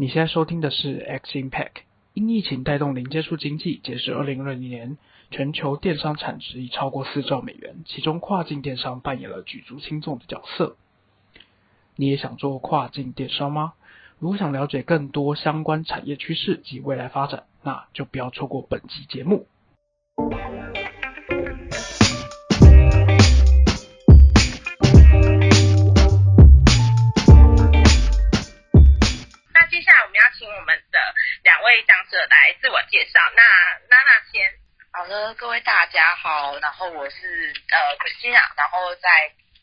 你现在收听的是 X Impact。因疫情带动零接触经济，截至二零二零年，全球电商产值已超过四兆美元，其中跨境电商扮演了举足轻重的角色。你也想做跨境电商吗？如果想了解更多相关产业趋势及未来发展，那就不要错过本集节目。请我们的两位讲者来自我介绍。那娜娜先。好的，各位大家好，然后我是呃 Christina，然后在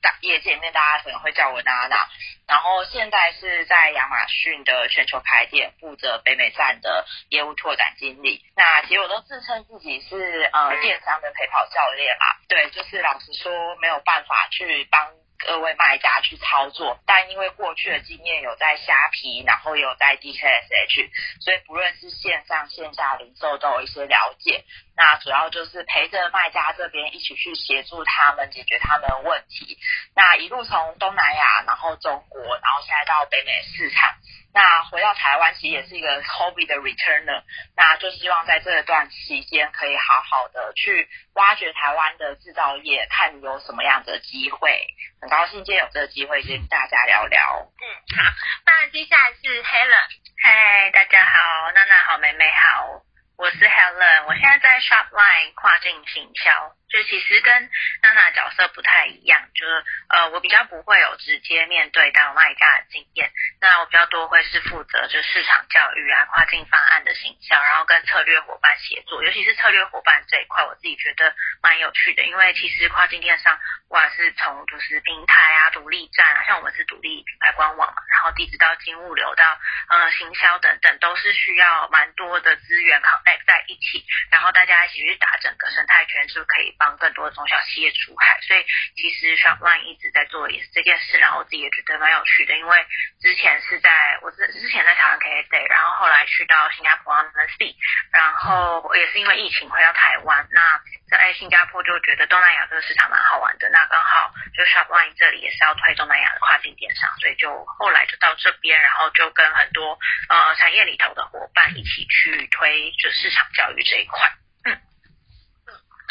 大业界里面大家可能会叫我娜娜，然后现在是在亚马逊的全球排店负责北美站的业务拓展经理。那其实我都自称自己是呃电商的陪跑教练嘛，对，就是老实说没有办法去帮。各位卖家去操作，但因为过去的经验有在虾皮，然后有在 DKSH，所以不论是线上线下零售都有一些了解。那主要就是陪着卖家这边一起去协助他们解决他们问题。那一路从东南亚，然后中国，然后现在到北美市场。那回到台湾，其实也是一个 hobby 的 returner。那就希望在这段期间，可以好好的去挖掘台湾的制造业，看有什么样的机会。很高兴今天有这个机会跟大家聊聊。嗯，好。那接下来是 Helen。嗨，大家好，娜娜好，妹妹好，我是 Helen，我现在在 Shopline 跨境行销。就其实跟娜娜角色不太一样，就是呃，我比较不会有直接面对到卖家的经验，那我比较多会是负责就市场教育啊、跨境方案的行销，然后跟策略伙伴协作，尤其是策略伙伴这一块，我自己觉得蛮有趣的，因为其实跨境电商，不管是从就是平台啊、独立站啊，像我们是独立品牌官网嘛，然后一直到金物流到呃行销等等，都是需要蛮多的资源 connect 在一起，然后大家一起去打整个生态圈，是不是可以帮。帮更多中小企业出海，所以其实 Shopline 一直在做也是这件事，然后我自己也觉得蛮有趣的，因为之前是在我之之前在台湾 K Day，然后后来去到新加坡 a m a z o 然后也是因为疫情回到台湾，那在新加坡就觉得东南亚这个市场蛮好玩的，那刚好就 Shopline 这里也是要推东南亚的跨境电商，所以就后来就到这边，然后就跟很多呃产业里头的伙伴一起去推就市场教育这一块。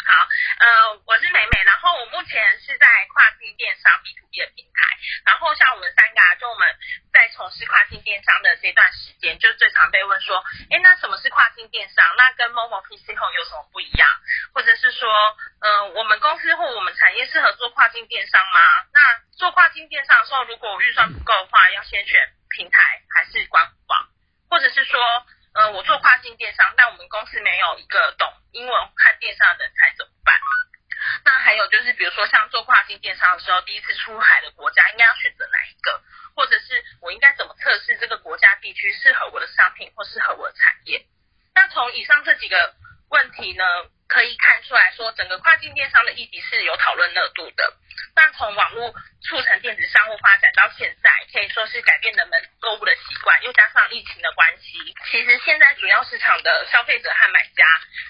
好，呃，我是美美，然后我目前是在跨境电商 B to B 的平台，然后像我们三个啊，就我们在从事跨境电商的这段时间，就最常被问说，哎，那什么是跨境电商？那跟 Momo PC Home 有什么不一样？或者是说，呃，我们公司或我们产业适合做跨境电商吗？那做跨境电商的时候，如果我预算不够的话，要先选平台还是官网？或者是说？呃，我做跨境电商，但我们公司没有一个懂英文看电商的人才怎么办？那还有就是，比如说像做跨境电商的时候，第一次出海的国家应该要选择哪一个？或者是我应该怎么测试这个国家地区适合我的商品或适合我的产业？那从以上这几个问题呢，可以看出来说，整个跨境电商的议题是有讨论热度的。那从网络促成电子商务发展到现在，可以说是改变人们购物的习惯，又加上疫情的关系，其实现在主要市场的消费者和买家，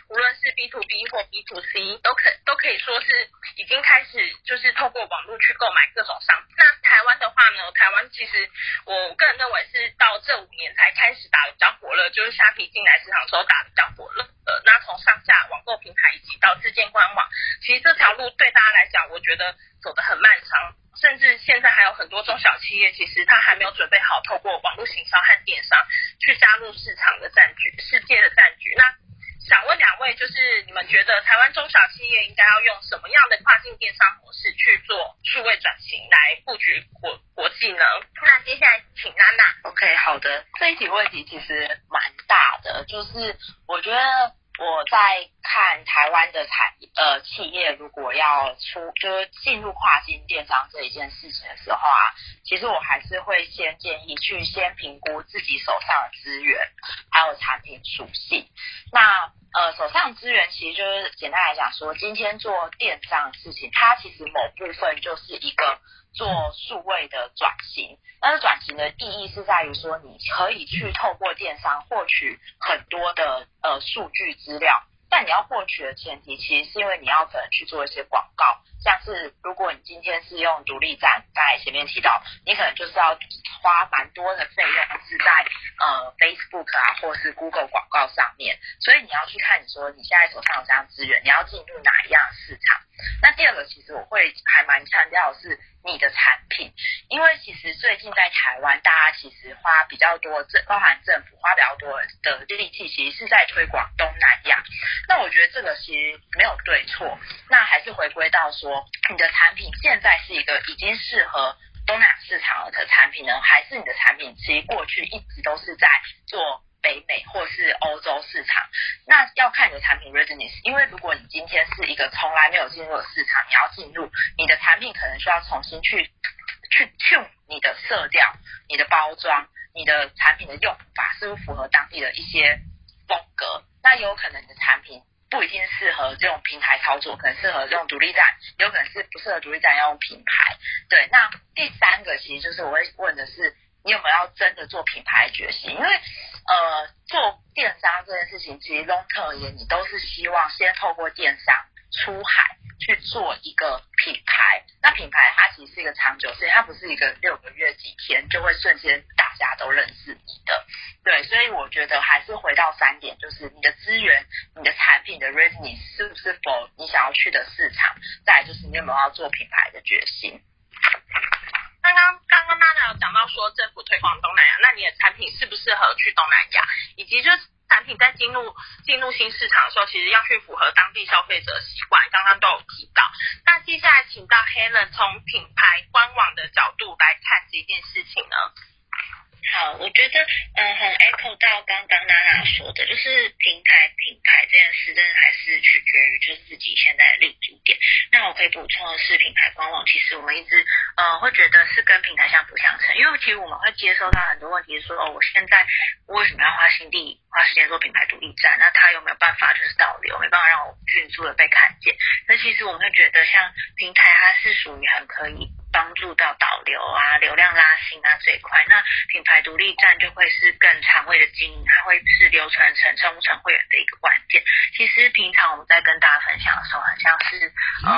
无论是 B to B 或 B to C，都可都可以说是已经开始就是透过网络去购买各种商品。那台湾的话呢，台湾其实我个人认为是到这五年才开始打的比较火热，就是虾皮进来市场的时候打的比较火热。呃，那从上下网购平台以及到自建官网，其实这条路对大家来讲，我觉得。走得很漫长，甚至现在还有很多中小企业，其实他还没有准备好透过网络行销和电商去加入市场的战局、世界的战局。那想问两位，就是你们觉得台湾中小企业应该要用什么样的跨境电商模式去做数位转型，来布局国国际呢？那接下来请娜娜。OK，好的，这一题问题其实蛮大的，就是我觉得。我在看台湾的产呃企业，如果要出就是进入跨境电商这一件事情的时候啊，其实我还是会先建议去先评估自己手上的资源，还有产品属性。那呃手上资源其实就是简单来讲说，今天做电商的事情，它其实某部分就是一个。做数位的转型，但是转型的意义是在于说，你可以去透过电商获取很多的呃数据资料，但你要获取的前提，其实是因为你要可能去做一些广告，像是如果你今天是用独立站，在前面提到，你可能就是要花蛮多的费用是在呃 Facebook 啊，或是 Google 广告上面，所以你要去看你说你现在手上有这样资源，你要进入哪一样市场。那第二个，其实我会还蛮强调是你的产品，因为其实最近在台湾，大家其实花比较多政，包含政府花比较多的力气，其实是在推广东南亚。那我觉得这个其实没有对错，那还是回归到说，你的产品现在是一个已经适合东南亚市场的产品呢，还是你的产品其实过去一直都是在做？北美或是欧洲市场，那要看你的产品 readiness。因为如果你今天是一个从来没有进入的市场，你要进入，你的产品可能需要重新去去 tune 你的色调、你的包装、你的产品的用法，是不是符合当地的一些风格？那有可能你的产品不一定适合这种平台操作，可能适合用独立站，有可能是不适合独立站要用品牌。对，那第三个其实就是我会问的是。你有没有要真的做品牌决心？因为呃，做电商这件事情，其实 long 特而言，你都是希望先透过电商出海去做一个品牌。那品牌它其实是一个长久事情，它不是一个六个月几天就会瞬间大家都认识你的。对，所以我觉得还是回到三点，就是你的资源、你的产品的 readiness 是不是否你想要去的市场，再就是你有没有要做品牌的决心。刚刚刚刚娜娜有讲到说政府推广东南亚，那你的产品适不适合去东南亚？以及就是产品在进入进入新市场的时候，其实要去符合当地消费者习惯，刚刚都有提到。那接下来请到 Helen 从品牌官网的角度来看这件事情呢？好，我觉得，嗯，很 echo 到刚刚娜娜说的，就是平台品牌这件事，真的还是取决于就是自己现在的立足点。那我可以补充的是，品牌官网其实我们一直，呃，会觉得是跟平台相辅相成，因为其实我们会接收到很多问题，说哦，我现在为什么要花心力、花时间做品牌独立站？那他有没有办法就是导流，没办法让我迅速的被看见？那其实我们会觉得，像平台它是属于很可以。帮助到导流啊、流量拉新啊这一块，那品牌独立站就会是更长位的经营，它会是流传成成不成会员的一个关键。其实平常我们在跟大家分享的时候，很像是嗯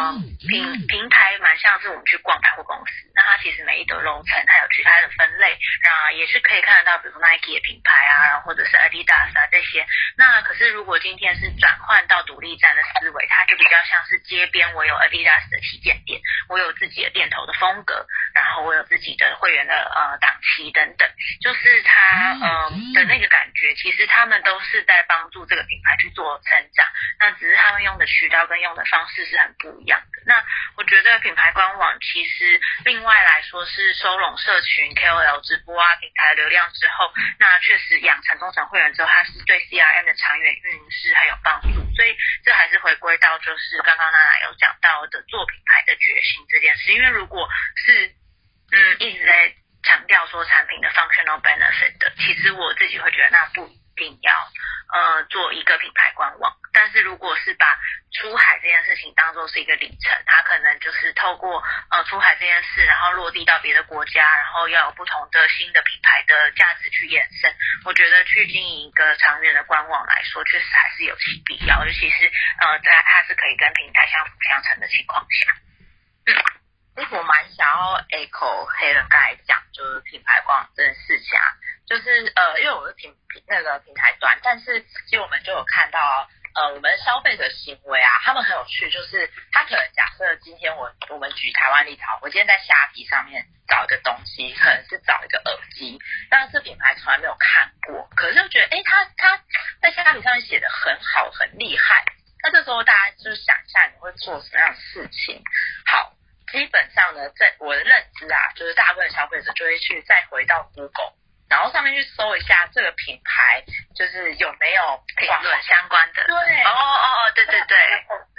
平平台蛮像是我们去逛百货公司，那它其实每一个楼层它有其他的分类，那也是可以看得到，比如 Nike 的品牌啊，然后或者是 Adidas 啊这些。那可是如果今天是转换到独立站的思维，它就比较像是街边我有 Adidas 的旗舰店，我有自己的店头的风。风格，然后我有自己的会员的呃档期等等，就是他嗯的那个感觉，其实他们都是在帮助这个品牌去做成长，那只是他们用的渠道跟用的方式是很不一样的。那我觉得品牌官网其实另外来说是收拢社群 KOL 直播啊平台流量之后，那确实养成忠诚会员之后，它是对 CRM 的长远运营是很有帮助。所以这还是回归到就是刚刚娜娜有讲到的做品牌的决心这件事，因为如果是，嗯，一直在强调说产品的 functional benefit 的，其实我自己会觉得那不一定要，呃，做一个品牌官网。但是如果是把出海这件事情当做是一个里程，它可能就是透过呃出海这件事，然后落地到别的国家，然后要有不同的新的品牌的价值去衍生。我觉得去经营一个长远的官网来说，确实还是有其必要，尤其是呃在它是可以跟平台相辅相成的情况下。嗯。我蛮想要 echo 黑人刚才讲，就是品牌网这件事情啊，就是呃，因为我是平平那个平台端，但是其实我们就有看到，呃，我们消费者行为啊，他们很有趣，就是他可能假设今天我我们举台湾立陶，我今天在虾皮上面找一个东西，可能是找一个耳机，但是品牌从来没有看过，可是就觉得，哎，他他在虾皮上面写的很好，很厉害，那这时候大家就想一下，你会做什么样的事情？好。基本上呢，在我的认知啊，就是大部分消费者就会去再回到 Google，然后上面去搜一下这个品牌，就是有没有评论。相关的。对，哦哦哦，对对对，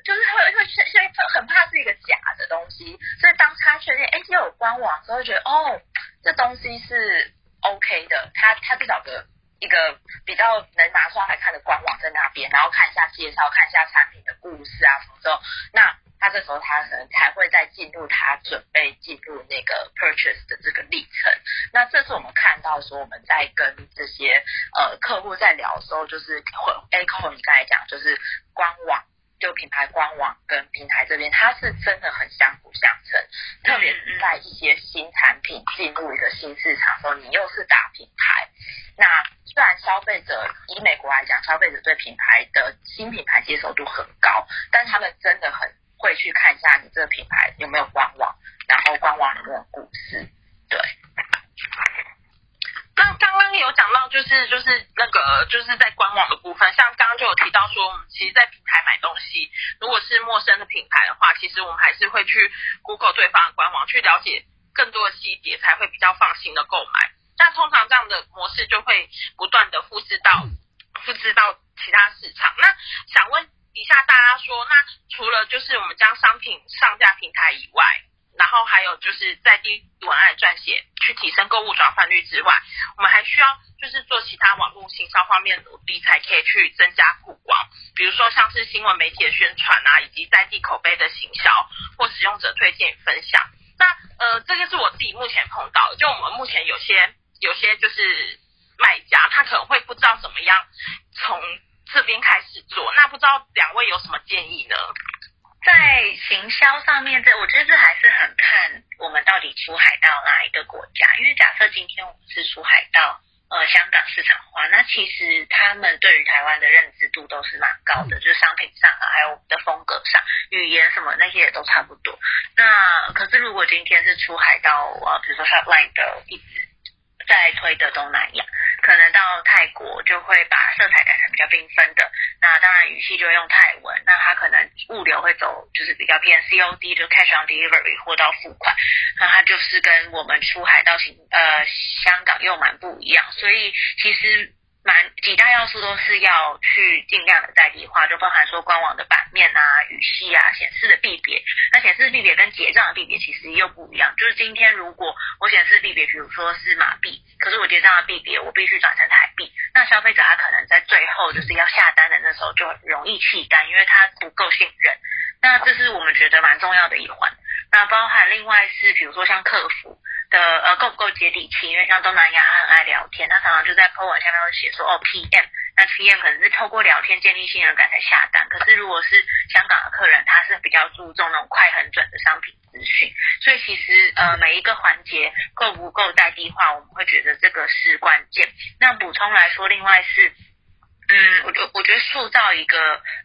就是会会现现在很怕是一个假的东西，所以当他确定哎有官网之后，觉得哦这东西是 OK 的，他他至少的一个比较能拿出来看的官网在那边，然后看一下介绍，看一下产品的故事啊什么之后，那。他这时候他可能才会再进入他准备进入那个 purchase 的这个历程。那这次我们看到说我们在跟这些呃客户在聊的时候，就是会 echo 你刚才讲，就是官网就品牌官网跟平台这边，它是真的很相辅相成，特别是在一些新产品进入一个新市场的时候，你又是大品牌，那虽然消费者以美国来讲，消费者对品牌的新品牌接受度很高，但他们真的很会去看一下你这个品牌有没有官网，然后官网有没有故事，对。那刚刚有讲到，就是就是那个就是在官网的部分，像刚刚就有提到说，我们其实，在平台买东西，如果是陌生的品牌的话，其实我们还是会去 Google 对方的官网去了解更多的细节，才会比较放心的购买。但通常这样的模式就会不断的复制到复制到其他市场。那想问一下大家说，那除了就是我们将商品上架平台以外，然后还有就是在地文案撰写，去提升购物转换率之外，我们还需要就是做其他网络行销方面努力，才可以去增加曝光。比如说像是新闻媒体的宣传啊，以及在地口碑的行销或使用者推荐与分享。那呃，这个是我自己目前碰到的，就我们目前有些有些就是卖家，他可能会不知道怎么样从这边开始做。那不知道两位有什么建议呢？在行销上面，这我觉得这还是很看我们到底出海到哪一个国家。因为假设今天我们是出海到呃香港市场的话，那其实他们对于台湾的认知度都是蛮高的，就是商品上啊，还有我们的风格上、语言什么那些也都差不多。那可是如果今天是出海到呃，比如说 Shopline 的一直再推的东南亚。可能到泰国就会把色彩改成比较缤纷的，那当然语气就用泰文，那它可能物流会走就是比较偏 COD，就 Cash on Delivery 货到付款，那它就是跟我们出海到新呃香港又蛮不一样，所以其实。蛮几大要素都是要去尽量的在地化，就包含说官网的版面啊、语系啊、显示的币别。那显示币别跟结账的币别其实又不一样。就是今天如果我显示币别，比如说是马币，可是我结账的币别我必须转成台币，那消费者他可能在最后就是要下单的那时候就容易弃单，因为他不够信任。那这是我们觉得蛮重要的一环。那包含另外是比如说像客服。的呃够不够接地气？因为像东南亚很爱聊天，他常常就在 po 文下面会写说哦 PM，那 PM 可能是透过聊天建立信任感才下单。可是如果是香港的客人，他是比较注重那种快很准的商品资讯，所以其实呃每一个环节够不够在地化，我们会觉得这个是关键。那补充来说，另外是嗯，我觉我觉得塑造一个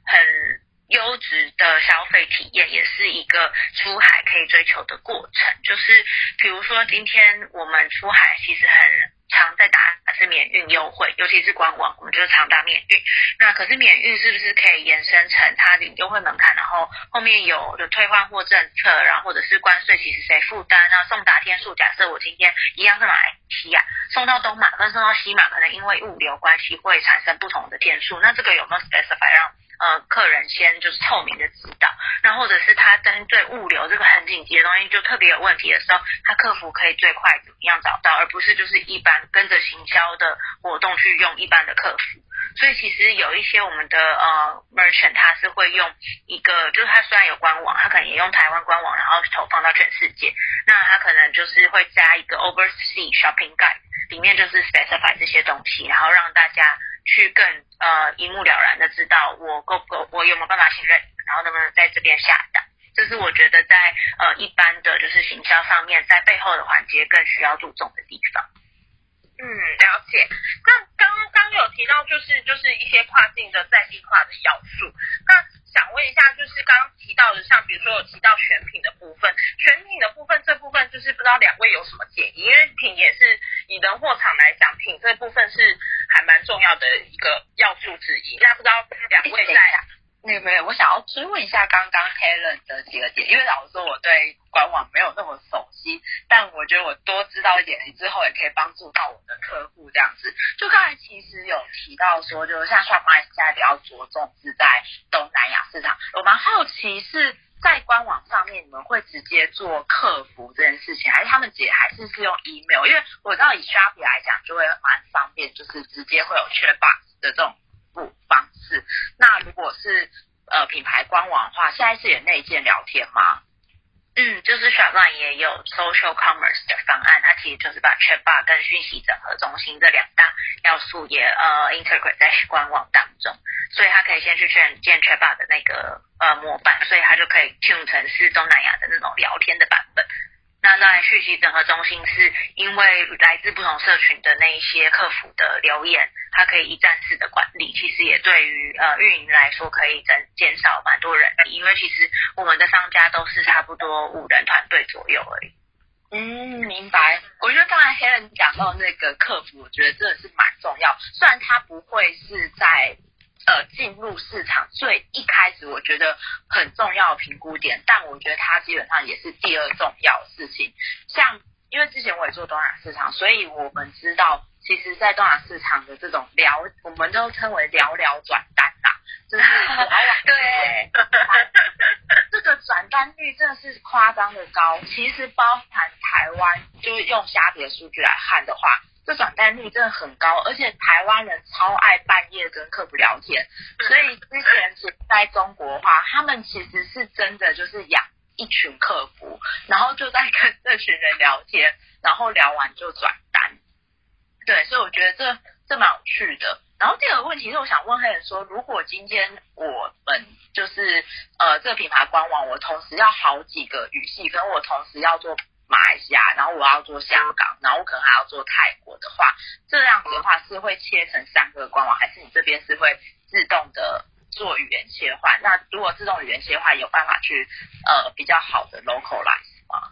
很。优质的消费体验也是一个出海可以追求的过程，就是比如说今天我们出海其实很常在打是免运优惠，尤其是官网，我们就是常打免运。那可是免运是不是可以延伸成它的优惠门槛，然后后面有的退换货政策，然后或者是关税其实谁负担？那送达天数，假设我今天一样是买西亚，送到东马跟送到西马，可能因为物流关系会产生不同的天数，那这个有没有 specify 让？呃，客人先就是透明的知道，那或者是他针对物流这个很紧急的东西就特别有问题的时候，他客服可以最快怎么样找到，而不是就是一般跟着行销的活动去用一般的客服。所以其实有一些我们的呃 merchant 他是会用一个，就是他虽然有官网，他可能也用台湾官网，然后投放到全世界，那他可能就是会加一个 overseas shopping guide，里面就是 specify 这些东西，然后让大家。去更呃一目了然的知道我够不够，我有没有办法信任，然后能不能在这边下单，这是我觉得在呃一般的就是行销上面，在背后的环节更需要注重的地方。嗯，了解。那刚刚有提到就是就是一些跨境的在地化的要素，那。想问一下，就是刚刚提到的，像比如说有提到选品的部分，选品的部分这部分就是不知道两位有什么建议，因为品也是以人货场来讲，品这部分是还蛮重要的一个要素之一。那不知道两位在。那个没有，我想要追问一下刚刚 Helen 的几个点，因为老实说我对官网没有那么熟悉，但我觉得我多知道一点之后，也可以帮助到我的客户这样子。就刚才其实有提到说，就是像 Shopify 现在比较着重是在东南亚市场，我蛮好奇是在官网上面你们会直接做客服这件事情，还是他们姐还是是用 email？因为我知道以 Shopee 来讲就会蛮方便，就是直接会有 chat box 的这种服务。方式，那如果是呃品牌官网的话，现在是有内建聊天吗？嗯，就是 Shopline 也有 Social Commerce 的方案，它其实就是把 Chatbot 跟讯息整合中心这两大要素也呃 integrate 在官网当中。所以他可以先去建建 Chatbot 的那个呃模板，所以他就可以 tune 成是东南亚的那种聊天的版本。那在讯息整合中心是因为来自不同社群的那一些客服的留言，它可以一站式的管理，其实也对于呃运营来说可以增减少蛮多人力，因为其实我们的商家都是差不多五人团队左右而已。嗯，明白。我觉得刚才 Helen 讲到那个客服，我觉得真的是蛮重要，虽然他不会是在。呃，进入市场最一开始，我觉得很重要的评估点，但我觉得它基本上也是第二重要的事情。像因为之前我也做东亚市场，所以我们知道，其实，在东亚市场的这种聊，我们都称为聊聊转单啦，就是对，这个转单率真的是夸张的高。其实包含台湾，就是用虾皮的数据来看的话。这转单率真的很高，而且台湾人超爱半夜跟客服聊天，所以之前是在中国话，他们其实是真的就是养一群客服，然后就在跟这群人聊天，然后聊完就转单。对，所以我觉得这这蛮有趣的。然后第二个问题是，我想问黑人说，如果今天我们就是呃这个品牌官网，我同时要好几个语系，跟我同时要做。马来西亚，然后我要做香港，然后我可能还要做泰国的话，这样子的话是会切成三个官网，还是你这边是会自动的做语言切换？那如果自动语言切换，有办法去呃比较好的 localize 吗？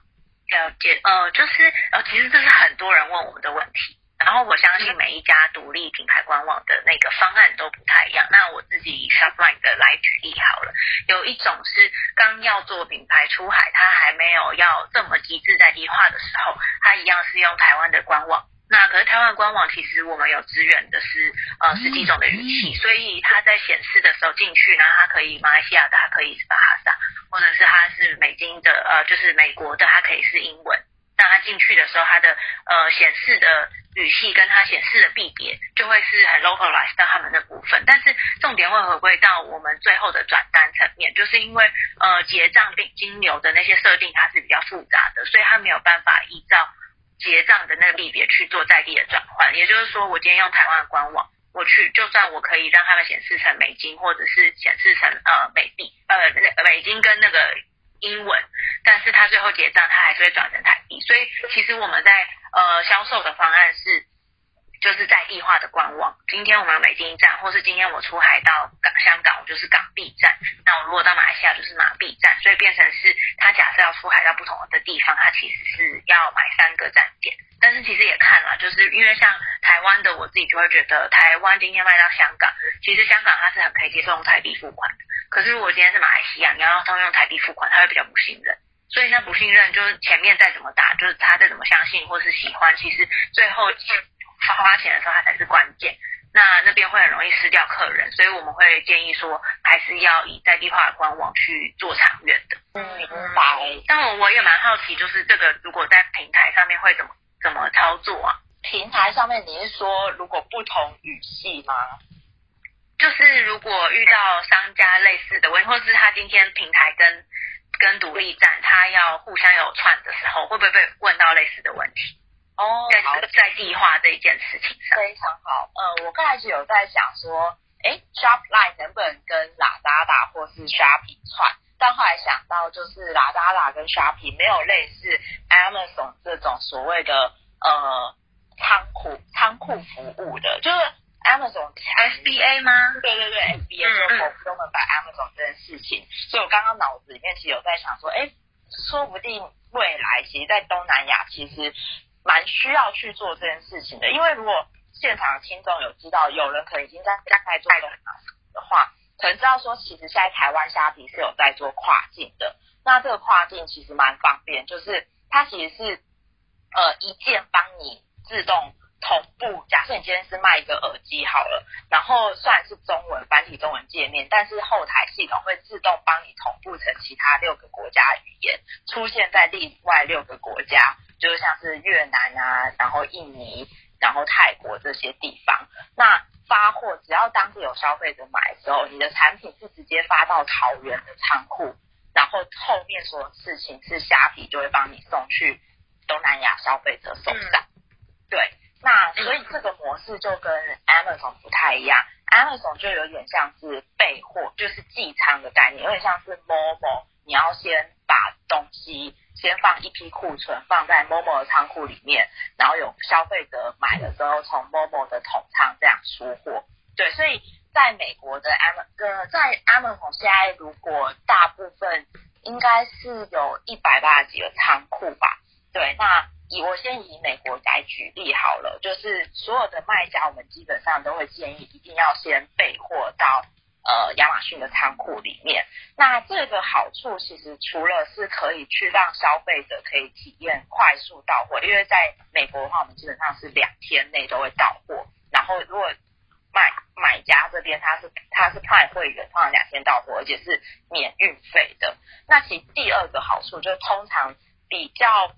了解，呃，就是呃，其实这是很多人问我们的问题。然后我相信每一家独立品牌官网的那个方案都不太一样。那我自己以 Shopline 的来举例好了，有一种是刚要做品牌出海，它还没有要这么极致在地化的时候，它一样是用台湾的官网。那可是台湾官网其实我们有支援的是呃十几种的语气，所以它在显示的时候进去呢，它可以马来西亚的，它可以是巴哈萨，或者是它是美金的，呃，就是美国的，它可以是英文。那它进去的时候，它的呃显示的。语系跟它显示的币别就会是很 localized 到他们的部分，但是重点会回归到我们最后的转单层面，就是因为呃结账并金流的那些设定它是比较复杂的，所以它没有办法依照结账的那个币别去做在地的转换。也就是说，我今天用台湾的官网，我去就算我可以让他们显示成美金，或者是显示成呃美币，呃美金跟那个。英文，但是他最后结账，他还是会转成台币，所以其实我们在呃销售的方案是，就是在地化的官网。今天我们美金站，或是今天我出海到港香港，我就是港币站。那我如果到马来西亚，就是马币站。所以变成是，他假设要出海到不同的地方，他其实是要买三个站点。但是其实也看了，就是因为像台湾的，我自己就会觉得，台湾今天卖到香港，其实香港它是很可以接受用台币付款的。可是如果今天是马来西亚，你要让他们用台币付款，他会比较不信任。所以那不信任，就是前面再怎么打，就是他再怎么相信或是喜欢，其实最后花花钱的时候，他才是关键。那那边会很容易失掉客人，所以我们会建议说，还是要以在地化的官网去做长远的。嗯，明白。但我我也蛮好奇，就是这个如果在平台上面会怎么？怎么操作啊？平台上面你是说如果不同语系吗？就是如果遇到商家类似的问题，或是他今天平台跟跟独立站他要互相有串的时候，会不会被问到类似的问题？哦，在在地化这一件事情上，非常好。呃，我刚开始有在想说，哎，Shopline 能不能跟 Lazada 或是 Shopping 串？但后来想到，就是 Lazada 跟 Shopping 没有类似 Amazon 这种所谓的呃仓库仓库服务的，就是 Amazon SBA 吗？对对对，SBA 就 fulfillment by Amazon 这件事情。所以我刚刚脑子里面其实有在想说，哎，说不定未来其实，在东南亚其实蛮需要去做这件事情的，因为如果现场的听众有知道有人可能已经在在做的话。可能知道说，其实现在台湾虾皮是有在做跨境的。那这个跨境其实蛮方便，就是它其实是呃一键帮你自动同步。假设你今天是卖一个耳机好了，然后虽然是中文繁体中文界面，但是后台系统会自动帮你同步成其他六个国家语言，出现在另外六个国家，就是像是越南啊，然后印尼，然后泰国这些地方。那发货只要当地有消费者买的时候，你的产品是直接发到桃园的仓库，然后后面所有事情是虾皮就会帮你送去东南亚消费者手上。对，那所以这个模式就跟 Amazon 不太一样 Amazon 就有点像是备货，就是寄仓的概念，有点像是 Momo，你要先把东西先放一批库存放在 Momo 的仓库里面，然后有消费者买了之后从 Momo 的统仓这样出货。对，所以在美国的 Am 呃在 Amazon 现在如果大部分应该是有一百八十几个仓库吧。对，那以我先以美国来举例好了，就是所有的卖家，我们基本上都会建议一定要先备货到呃亚马逊的仓库里面。那这个好处其实除了是可以去让消费者可以体验快速到货，因为在美国的话，我们基本上是两天内都会到货。然后如果卖买家这边他是他是派会员，通常两天到货，而且是免运费的。那其第二个好处就是通常比较。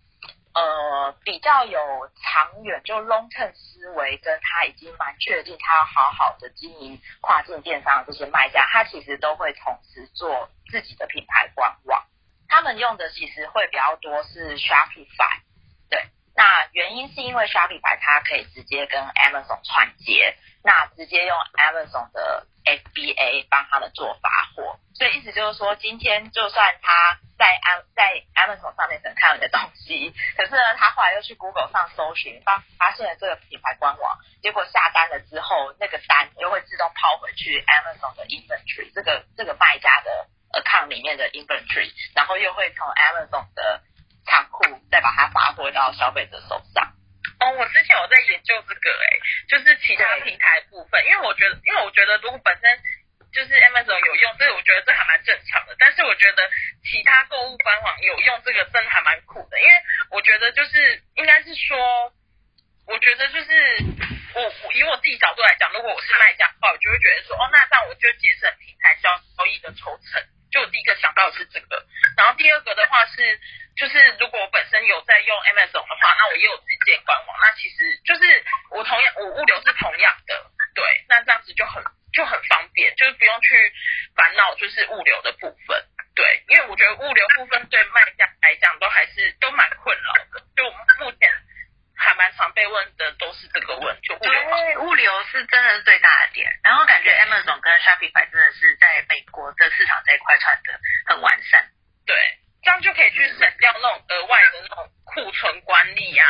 呃，比较有长远，就 long term 思维，跟他已经蛮确定，他要好好的经营跨境电商的这些卖家，他其实都会同时做自己的品牌官网。他们用的其实会比较多是 Shopify，对，那原因是因为 Shopify 它可以直接跟 Amazon 串接，那直接用 Amazon 的 FBA 帮他们做发货，所以意思就是说，今天就算他。在 Am 在 Amazon 上面能看你的东西，可是呢，他后来又去 Google 上搜寻，发发现了这个品牌官网，结果下单了之后，那个单又会自动抛回去 Amazon 的 inventory，这个这个卖家的 account 里面的 inventory，然后又会从 Amazon 的仓库再把它发货到消费者手上。哦，我之前有在研究这个，哎，就是其他平台部分，因为我觉得，因为我觉得如果本身。就是 Amazon 有用，所以我觉得这还蛮正常的。但是我觉得其他购物官网有用，这个真的还蛮酷的。因为我觉得就是应该是说，我觉得就是我我以我自己角度来讲，如果我是卖家的话，我就会觉得说，哦，那这样我就节省平台交易的抽成。就我第一个想到的是这个。然后第二个的话是，就是如果我本身有在用 Amazon 的话，那我也有自己建官网，那其实就是我同样我物流是同样的，对，那这样子就很。就很方便，就是不用去烦恼，就是物流的部分。对，因为我觉得物流部分对卖家来讲都还是都蛮困扰的。就我们目前还蛮常被问的都是这个问题。对，物流是真的是最大的点。然后感觉 Amazon 跟 Shopify 真的是在美国的市场这一块传的很完善。对，这样就可以去省掉那种额外的那种库存管理啊、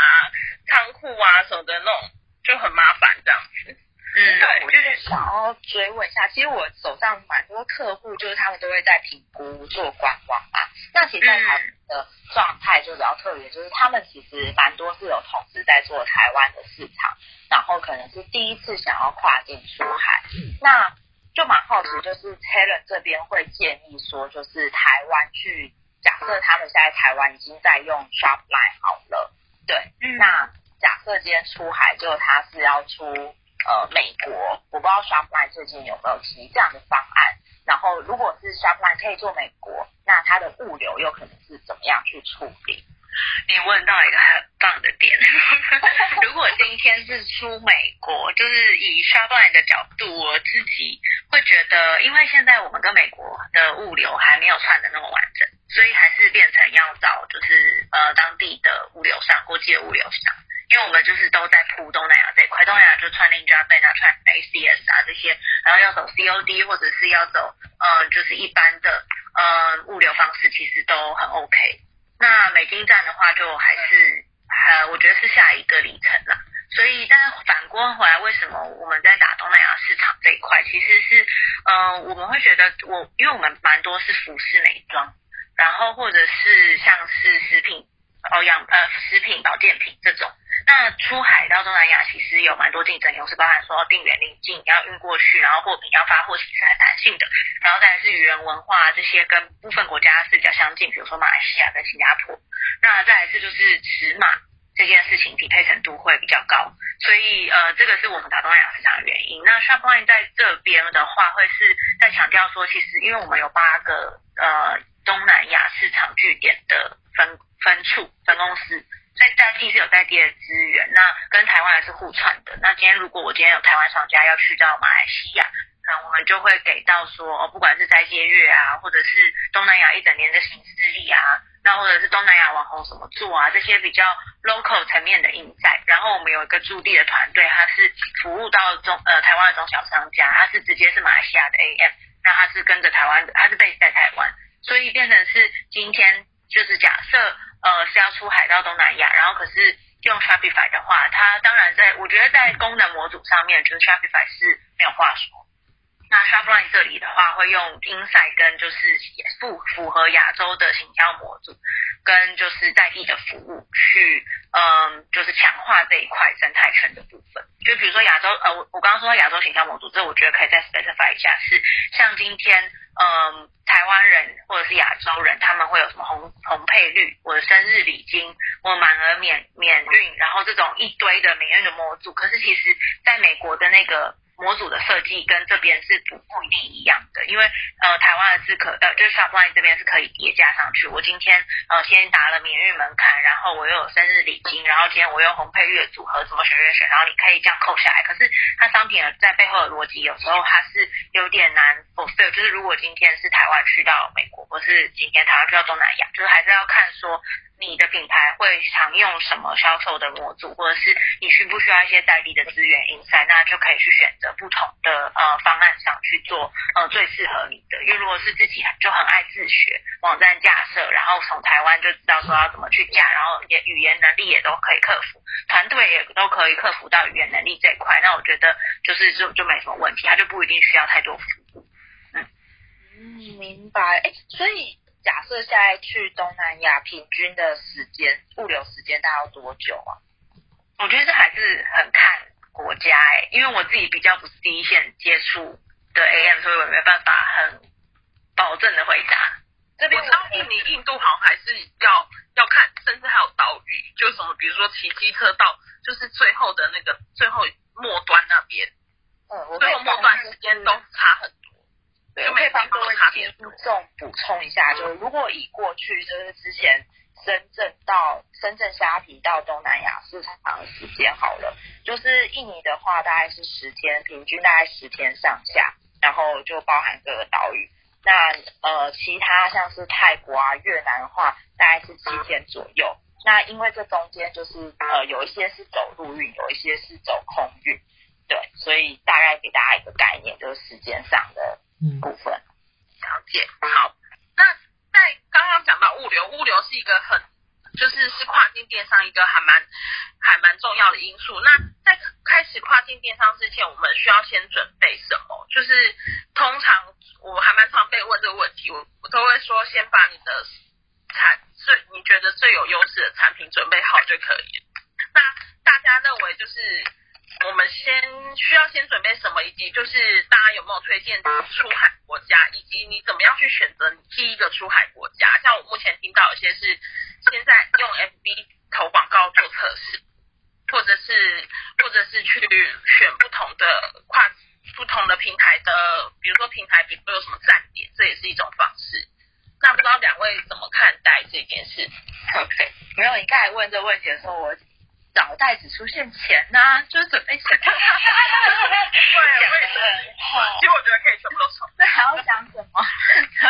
仓库啊什么的那种，就很麻烦这样子。嗯，我就是想要追问一下，其实我手上蛮多客户，就是他们都会在评估做官网嘛。那其实他们的状态就比较特别，就是他们其实蛮多是有同时在做台湾的市场，然后可能是第一次想要跨境出海。那就蛮好奇，就是 Taylor 这边会建议说，就是台湾去假设他们现在台湾已经在用 Shopline 好了，对，那假设今天出海就他是要出。呃，美国我不知道 Shopline 最近有没有提这样的方案。然后，如果是 Shopline 可以做美国，那它的物流又可能是怎么样去处理？你问到一个很棒的点。如果今天是出美国，就是以 Shopline 的角度，我自己会觉得，因为现在我们跟美国的物流还没有串的那么完整，所以还是变成要找就是呃当地的物流商、国际的物流商。因为我们就是都在铺东南亚这块，东南亚就穿 Ninja 贝那穿 ACS 啊这些，然后要走 COD 或者是要走呃就是一般的呃物流方式，其实都很 OK。那美金站的话，就还是呃我觉得是下一个里程了。所以，但是反观回来，为什么我们在打东南亚市场这一块，其实是呃我们会觉得我因为我们蛮多是服饰美妆，然后或者是像是食品保养呃食品保健品这种。那出海到东南亚其实有蛮多竞争优势，包含说定远临近要运过去，然后货品要发货其实很弹性的，然后再来是语言文化这些跟部分国家是比较相近，比如说马来西亚跟新加坡。那再来是就是尺码这件事情匹配程度会比较高，所以呃这个是我们打东南亚市场的原因。那 Shopline 在这边的话会是在强调说，其实因为我们有八个呃东南亚市场据点的分分处分公司。在在地是有在地的资源，那跟台湾也是互串的。那今天如果我今天有台湾商家要去到马来西亚，那我们就会给到说，哦，不管是在接月啊，或者是东南亚一整年的行事历啊，那或者是东南亚网红怎么做啊，这些比较 local 层面的 insight。然后我们有一个驻地的团队，他是服务到中呃台湾的中小商家，他是直接是马来西亚的 AM，那他是跟着台湾的，他是 base 在台湾，所以变成是今天就是假设呃是要出海到东南亚，然后可是用 Shopify 的话，它当然在我觉得在功能模组上面，就是 Shopify 是没有话说。那 Shopline 这里的话，会用 Insight 跟就是符符合亚洲的行销模组，跟就是在地的服务去，嗯，就是强化这一块生态圈的部分。就比如说亚洲，呃，我我刚刚说到亚洲行销模组，这我觉得可以再 specify 一下，是像今天，嗯，台湾人或者是亚洲人，他们会有什么红红配绿，我的生日礼金，我满额免免运，然后这种一堆的免运的模组。可是其实在美国的那个。模组的设计跟这边是不不一定一样的，因为呃台湾是可呃就是 Shopline 这边是可以叠加上去。我今天呃先拿了免运门槛，然后我又有生日礼金，然后今天我用红配月组合怎么选选选，然后你可以这样扣下来。可是它商品在背后的逻辑有时候它是有点难 fulfill，就是如果今天是台湾去到美国，或是今天台湾去到东南亚，就是还是要看说。你的品牌会常用什么销售的模组，或者是你需不需要一些代理的资源引赛那就可以去选择不同的呃方案上去做呃最适合你的。因为如果是自己就很爱自学网站架设，然后从台湾就知道说要怎么去架，然后也语言能力也都可以克服，团队也都可以克服到语言能力这一块，那我觉得就是就就没什么问题，他就不一定需要太多服务。嗯嗯，明白。哎，所以。假设现在去东南亚，平均的时间物流时间大概要多久啊？我觉得这还是很看国家哎，因为我自己比较不是第一线接触的 AM，所以我没办法很保证的回答。这边到印尼、印度好像还是要要看，甚至还有岛屿，就什么比如说骑机车到就是最后的那个最后末端那边，嗯，最后末端时间都差很。对，我可以帮各位听众补充一下，就是如果以过去就是之前深圳到深圳虾皮到东南亚市场的时间好了，就是印尼的话大概是十天，平均大概十天上下，然后就包含各个岛屿。那呃其他像是泰国啊、越南的话，大概是七天左右。那因为这中间就是呃有一些是走陆运，有一些是走空运，对，所以大概给大家一个概念，就是时间上的。部分了解好，那在刚刚讲到物流，物流是一个很就是是跨境电商一个还蛮还蛮重要的因素。那在开始跨境电商之前，我们需要先准备什么？就是通常我还蛮常被问这个问题，我我都会说先把你的产最你觉得最有优势的产品准备好就可以了。那大家认为就是。我们先需要先准备什么，以及就是大家有没有推荐出海国家，以及你怎么样去选择你第一个出海国家？像我目前听到有些是现在用 FB 投广告做测试，或者是或者是去选不同的跨不同的平台的，比如说平台比如说有什么站点，这也是一种方式。那不知道两位怎么看待这件事？OK，没有，你刚才问这个问题的时候，我。脑袋只出现钱呐，就是准备钱。对，为什么。其实我觉得可以全部都抽。那还要讲什么？对，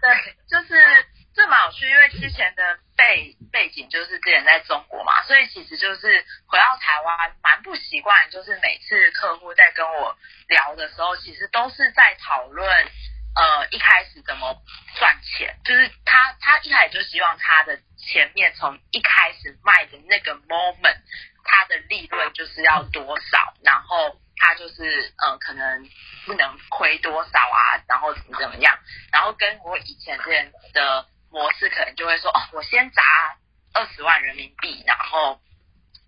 对，就是这蛮有趣，因为之前的背背景就是之前在中国嘛，所以其实就是回到台湾蛮不习惯，就是每次客户在跟我聊的时候，其实都是在讨论。呃，一开始怎么赚钱？就是他，他一开始就希望他的前面从一开始卖的那个 moment，他的利润就是要多少，然后他就是呃，可能不能亏多少啊，然后怎么怎么样，然后跟我以前这样的模式，可能就会说，哦，我先砸二十万人民币，然后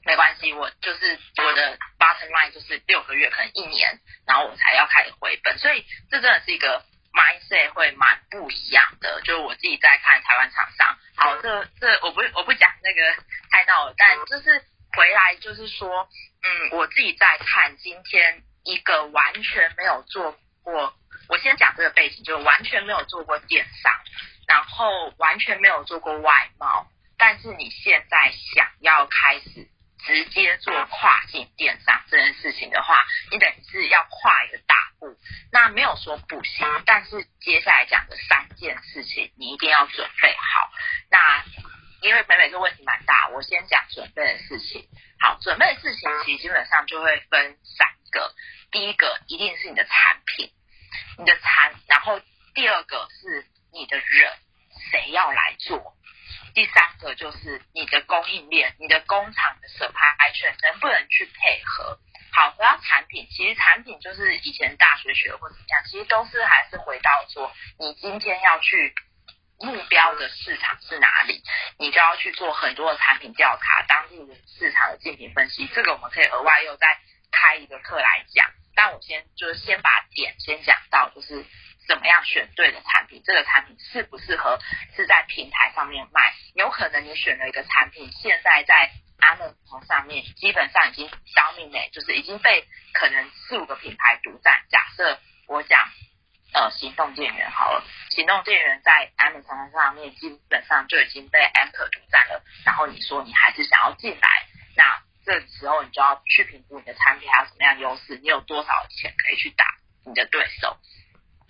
没关系，我就是我的 bottom line 就是六个月，可能一年，然后我才要开始回本，所以这真的是一个。Mindset 会蛮不一样的，就是我自己在看台湾厂商，好，这这我不我不讲那个太闹了，但就是回来就是说，嗯，我自己在看今天一个完全没有做过，我先讲这个背景，就完全没有做过电商，然后完全没有做过外贸，但是你现在想要开始。直接做跨境电商这件事情的话，你等于是要跨一个大步。那没有说不行，但是接下来讲的三件事情你一定要准备好。那因为北美这问题蛮大，我先讲准备的事情。好，准备的事情其实基本上就会分三个，第一个一定是你的产品，你的产，然后第二个是你的人，谁要来做，第三个就是你的供应链，你的工厂的 supply chain 能不能去配合。好，回到产品，其实产品就是以前大学学或怎么样，其实都是还是回到说，你今天要去目标的市场是哪里，你就要去做很多的产品调查，当地的市场的竞品分析，这个我们可以额外又再开一个课来讲。但我先就是先把点先讲到，就是怎么样选对的产品，这个产品适不适合是在平台上面卖，有可能你选了一个产品，现在在。Amazon 上面基本上已经消灭呢，就是已经被可能四五个品牌独占。假设我讲呃行动电源好了，行动电源在 Amazon 上面基本上就已经被 Anchor 独占了。然后你说你还是想要进来，那这时候你就要去评估你的产品还有什么样优势，你有多少钱可以去打你的对手。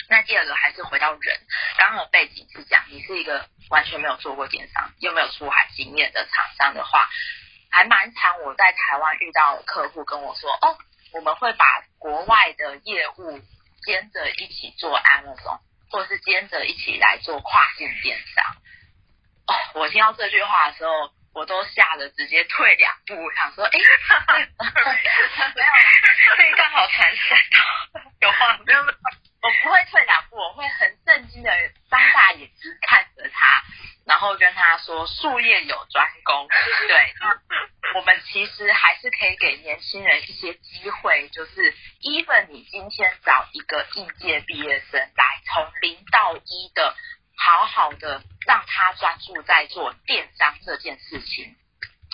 那第二个还是回到人，刚刚的背景是讲你是一个完全没有做过电商又没有出海经验的厂商的话。还蛮常我在台湾遇到客户跟我说，哦，我们会把国外的业务兼着一起做 Amazon，或者是兼着一起来做跨境电商。哦，我听到这句话的时候，我都吓得直接退两步，想说，哎，没有，这一段好残忍哦，有话没有？我不会退两步，我会很震惊的张大眼睛看着他。然后跟他说，术业有专攻，对，我们其实还是可以给年轻人一些机会，就是 even 你今天找一个应届毕业生来，从零到一的，好好的让他专注在做电商这件事情，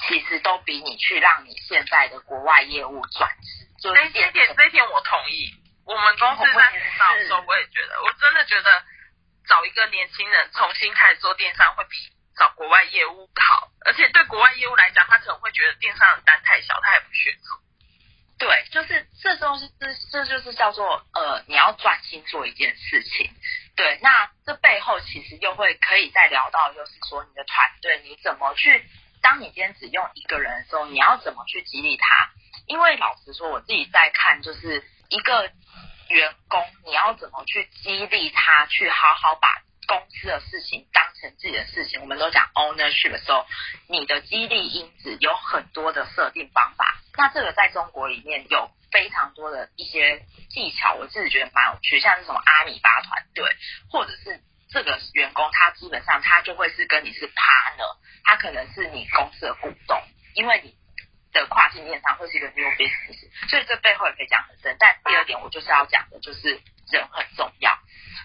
其实都比你去让你现在的国外业务转职。这一点这一点我同意，我们公司在领导的时候，我也觉得，我真的觉得。找一个年轻人重新开始做电商，会比找国外业务好。而且对国外业务来讲，他可能会觉得电商的单太小，他也不去做。对，就是这时候是这这就是叫做呃，你要专心做一件事情。对，那这背后其实又会可以再聊到，就是说你的团队你怎么去，当你今天只用一个人的时候，你要怎么去激励他？因为老实说，我自己在看，就是一个。员工，你要怎么去激励他去好好把公司的事情当成自己的事情？我们都讲 ownership 的时候，你的激励因子有很多的设定方法。那这个在中国里面有非常多的一些技巧，我自己觉得蛮有趣，像是什么阿米巴团队，或者是这个员工他基本上他就会是跟你是 partner，他可能是你公司的股东，因为你。的跨境电商会是一个 new business，所以这背后也可以讲很深。但第二点我就是要讲的就是人很重要。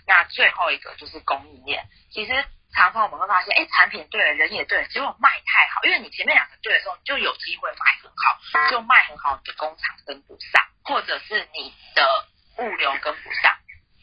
那最后一个就是供应链。其实常常我们会发现，哎，产品对了，人也对了，结果卖太好，因为你前面两个对的时候，你就有机会卖很好，就卖很好，你的工厂跟不上，或者是你的物流跟不上，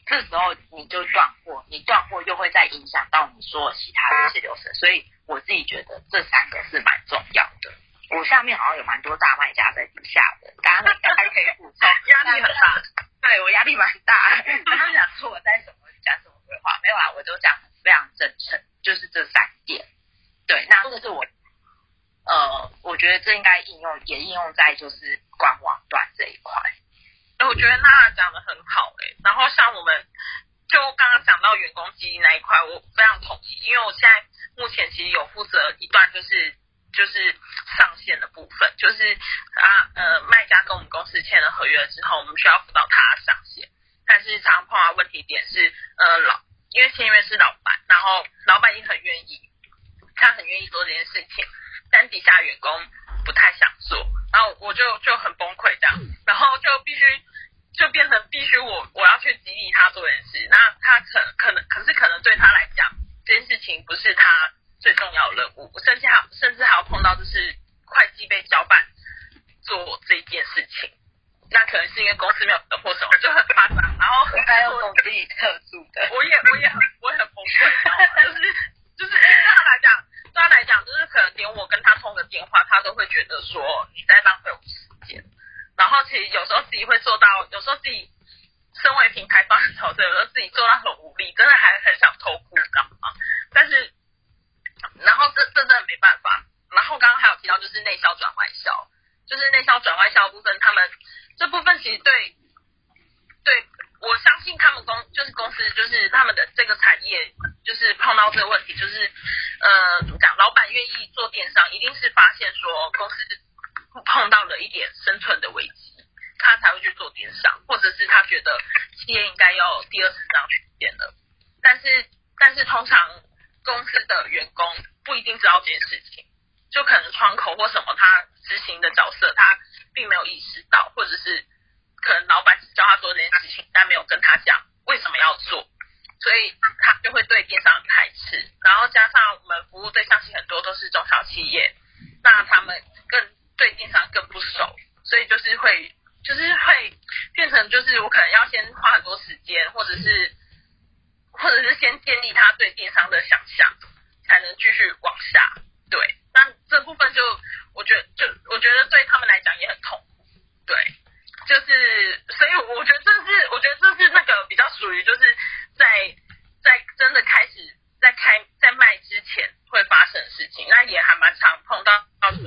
这时候你就断货，你断货又会再影响到你说其他的一些流程。所以我自己觉得这三个是蛮重要的。我下面好像有蛮多大卖家在底下的，刚刚还可以补充，压力很大，对我压力蛮大。刚刚讲说我在什么讲什么规划，没有啊，我都讲非常真诚，就是这三点。对，那这个是我，呃，我觉得这应该应用也应用在就是官网端这一块。哎，我觉得娜娜讲的很好哎。然后像我们就刚刚讲到员工基因那一块，我非常同意，因为我现在目前其实有负责一段就是。就是上线的部分，就是啊呃，卖家跟我们公司签了合约之后，我们需要辅导他上线。但是常常碰到问题点是，呃老，因为签约是老板，然后老板也很愿意，他很愿意做这件事情，但底下员工不太想做，然后我就就很崩溃这样，然后就必须就变成必须我我要去激励他做这件事，那他可可能可是可能对他来讲，这件事情不是他。最重要的任务，甚至还甚至还要碰到就是会计被交办做这件事情，那可能是因为公司没有等或什么，就很夸张。然后还有我自己特殊的，我也我也很我也很崩溃，就是就是对他来讲，对他来讲，就是可能连我跟他通个电话，他都会觉得说你在浪费我时间。然后其实有时候自己会做到，有时候自己身为平台方的角色，有时候自己做到很无力，真的还很想偷哭，知道吗？但是。然后这这真的没办法。然后刚刚还有提到就是内销转外销，就是内销转外销部分，他们这部分其实对对我相信他们公就是公司就是他们的这个产业就是碰到这个问题，就是呃怎么讲，老板愿意做电商，一定是发现说公司碰到了一点生存的危机，他才会去做电商，或者是他觉得企业应该要第二次这样去变了，但是但是通常公司的员工不一定知道这件事情，就可能窗口或什么他执行的角色他并没有意识到，或者是。可能老板只教他做这件事情，但没有跟他讲为什么要做，所以他就会对电商排斥。然后加上我们服务对象是很多都是中小企业，那他们更对电商更不熟，所以就是会就是会变成就是我可能要先花很多时间，或者是或者是先建立他对电商的想象，才能继续往下。对，那这部分就我觉得就我觉得对他们来讲也很痛苦，对。就是，所以我觉得这是，我觉得这是那个比较属于，就是在在真的开始在开在卖之前会发生的事情，那也还蛮常碰到。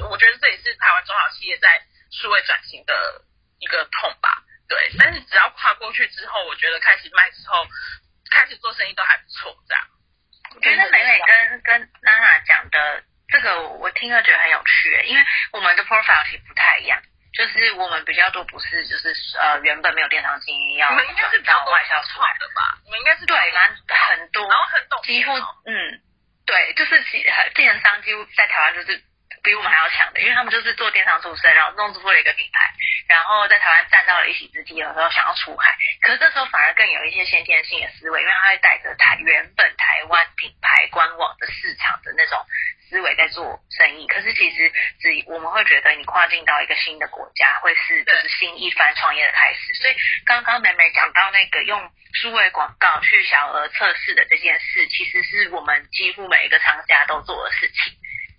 我觉得这也是台湾中小企业在数位转型的一个痛吧。对，但是只要跨过去之后，我觉得开始卖之后，开始做生意都还不错。这样，我觉得美美跟跟娜娜讲的这个，我听了觉得很有趣，因为我们的 profile 其实不太一样。就是我们比较多不是，就是呃原本没有电商经验要转到外销出来的吧？你们应该是对蛮很多，然后很懂，几乎嗯对，就是其电商几乎在台湾就是比我们还要强的，因为他们就是做电商出身，然后弄出了一个品牌，然后在台湾站到了一席之地，有时候想要出海，可是这时候反而更有一些先天性的思维，因为他会带着台原本台湾品牌官网的市场的那种。思维在做生意，可是其实只我们会觉得你跨境到一个新的国家，会是就是新一番创业的开始。所以刚刚美美讲到那个用数位广告测试的这件事，其实是我们几乎每一个厂家都做的事情。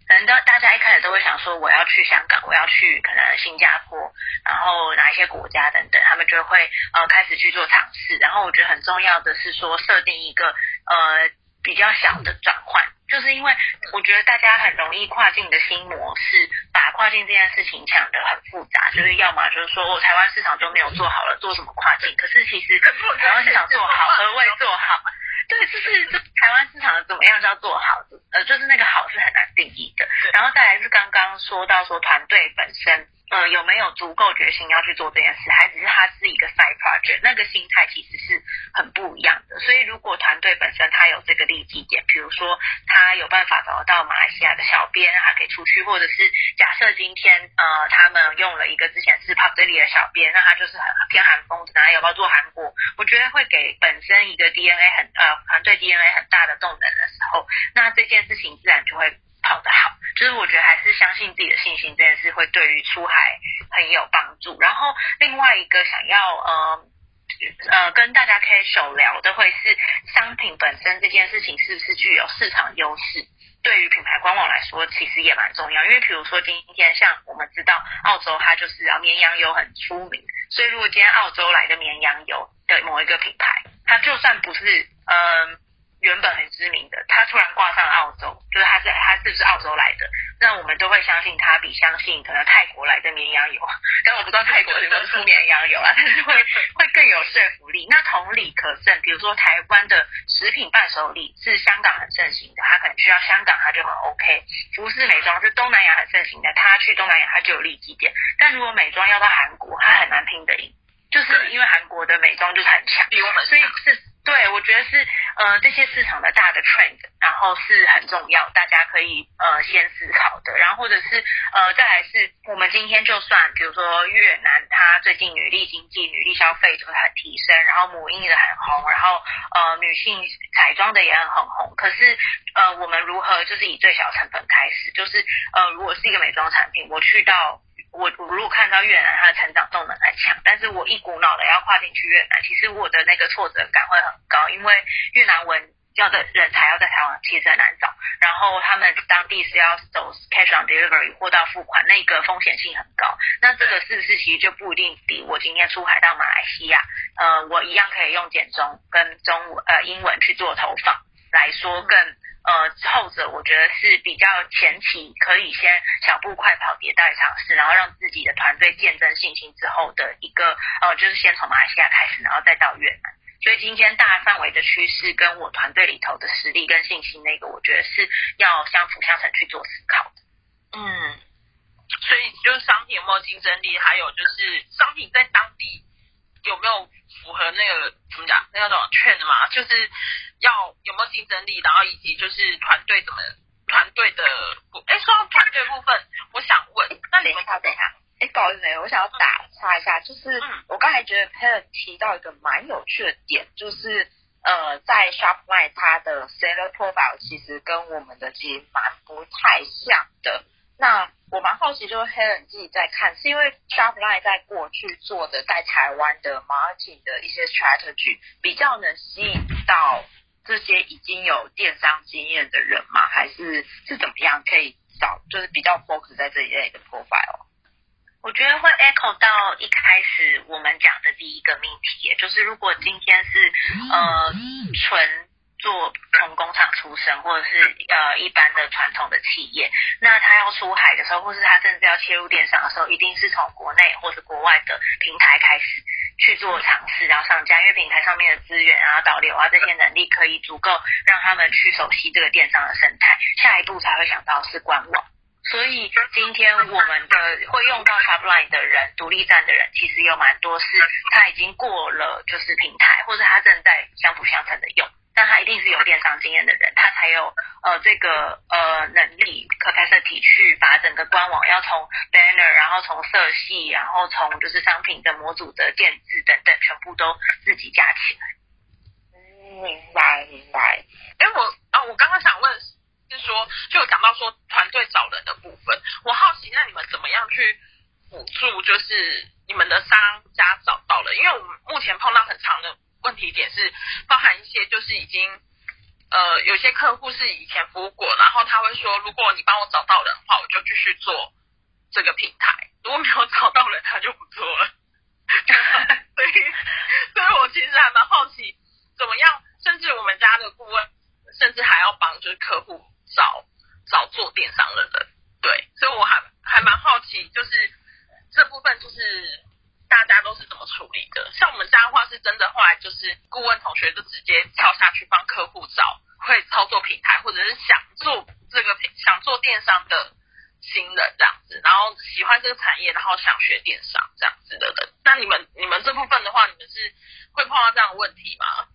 可能大大家一开始都会想说，我要去香港，我要去可能新加坡，然后哪一些国家等等，他们就会呃开始去做尝试。然后我觉得很重要的是说，设定一个呃比较小的转换。就是因为我觉得大家很容易跨境的心魔是，把跨境这件事情想得很复杂，就是要么就是说我台湾市场就没有做好了，做什么跨境？可是其实台湾市场做好，何谓做好？对，就是这台湾市场的怎么样叫做好？呃，就是那个好是很难定义的。然后再来是刚刚说到说团队本身。呃，有没有足够决心要去做这件事，还只是它是一个 side project，那个心态其实是很不一样的。所以，如果团队本身他有这个利基点，比如说他有办法找到马来西亚的小编，他可以出去，或者是假设今天呃他们用了一个之前是 p u b l i 的小编，那他就是很偏韩风的，那要不要做韩国？我觉得会给本身一个 DNA 很呃团队 DNA 很大的动能的时候，那这件事情自然就会。跑得好，就是我觉得还是相信自己的信心这件事会对于出海很有帮助。然后另外一个想要呃呃跟大家可以手聊的会是商品本身这件事情是不是具有市场优势？对于品牌官网来说，其实也蛮重要。因为比如说今天像我们知道澳洲它就是啊绵羊油很出名，所以如果今天澳洲来的绵羊油的某一个品牌，它就算不是嗯。原本很知名的，他突然挂上澳洲，就是他是他是不是澳洲来的？那我们都会相信他，比相信可能泰国来的绵羊油。但我不知道泰国有没有出绵羊油啊，但是会 会更有说服力。那同理可证，比如说台湾的食品伴手礼是香港很盛行的，他可能去到香港他就很 OK。服饰美妆是东南亚很盛行的，他去东南亚他就有利基点。但如果美妆要到韩国，他很难拼得赢，就是因为韩国的美妆就是很强，所以是。对，我觉得是呃这些市场的大的 trend，然后是很重要，大家可以呃先思考的。然后或者是呃再来是我们今天就算比如说越南，它最近女力经济、女力消费就会很提升，然后母婴的很红，然后呃女性彩妆的也很很红。可是呃我们如何就是以最小成本开始？就是呃如果是一个美妆产品，我去到。我我如果看到越南它的成长动能很强，但是我一股脑的要跨进去越南，其实我的那个挫折感会很高，因为越南文要的人才要在台湾其实很难找，然后他们当地是要走 cash on delivery 货到付款，那个风险性很高。那这个是不是其实就不一定比我今天出海到马来西亚，呃，我一样可以用简中跟中文呃英文去做投放来说更。呃，后者我觉得是比较前期可以先小步快跑迭代尝试，然后让自己的团队见证信心之后的一个呃，就是先从马来西亚开始，然后再到越南。所以今天大范围的趋势跟我团队里头的实力跟信心，那个我觉得是要相辅相成去做思考的。嗯，所以就是商品有没有竞争力，还有就是商品在当地有没有符合那个怎么讲，那叫什么券嘛？就是要有没有竞争力，然后以及就是团队怎么团队的部，哎，说到团队部分，我想问，那你们等一下。哎，不好意思，我想要打岔一下，就是我刚才觉得 Helen 提到一个蛮有趣的点，就是呃，在 Shopline 它的 Seller Profile 其实跟我们的其实蛮不太像的。那我蛮好奇，就是 Helen 自己在看，是因为 Shopline 在过去做的在台湾的 Marketing 的一些 Strategy 比较能吸引到这些已经有电商经验的人吗？还是是怎么样可以找，就是比较 focus 在这一类的 Profile？我觉得会 echo 到一开始我们讲的第一个命题，就是如果今天是呃纯做从工厂出身，或者是呃一般的传统的企业，那他要出海的时候，或是他甚至要切入电商的时候，一定是从国内或是国外的平台开始去做尝试，然后上架，因为平台上面的资源啊、导流啊这些能力可以足够让他们去熟悉这个电商的生态，下一步才会想到是官网。所以今天我们的会用到 Shopline 的人，独立站的人，其实有蛮多是他已经过了就是平台，或者他正在相辅相成的用，但他一定是有电商经验的人，他才有呃这个呃能力 capacity 去把整个官网要从 banner，然后从色系，然后从就是商品的模组的建制等等，全部都自己加起来。嗯，明白明白。哎，我啊，我刚刚想问。是说，就有讲到说团队找人的部分，我好奇，那你们怎么样去辅助？就是你们的商家找到了，因为我们目前碰到很长的一点是，包含一些就是已经呃有些客户是以前服务过，然后他会说，如果你帮我找到人的话，我就继续做这个平台；如果没有找到人，他就不做了。所以，所以我其实还蛮好奇，怎么样？甚至我们家的顾问，甚至还要帮就是客户。找找做电商的人，对，所以我还还蛮好奇，就是这部分就是大家都是怎么处理的？像我们家的话，是真的后来就是顾问同学就直接跳下去帮客户找会操作平台，或者是想做这个想做电商的新人这样子，然后喜欢这个产业，然后想学电商这样子的人。那你们你们这部分的话，你们是会碰到这样的问题吗？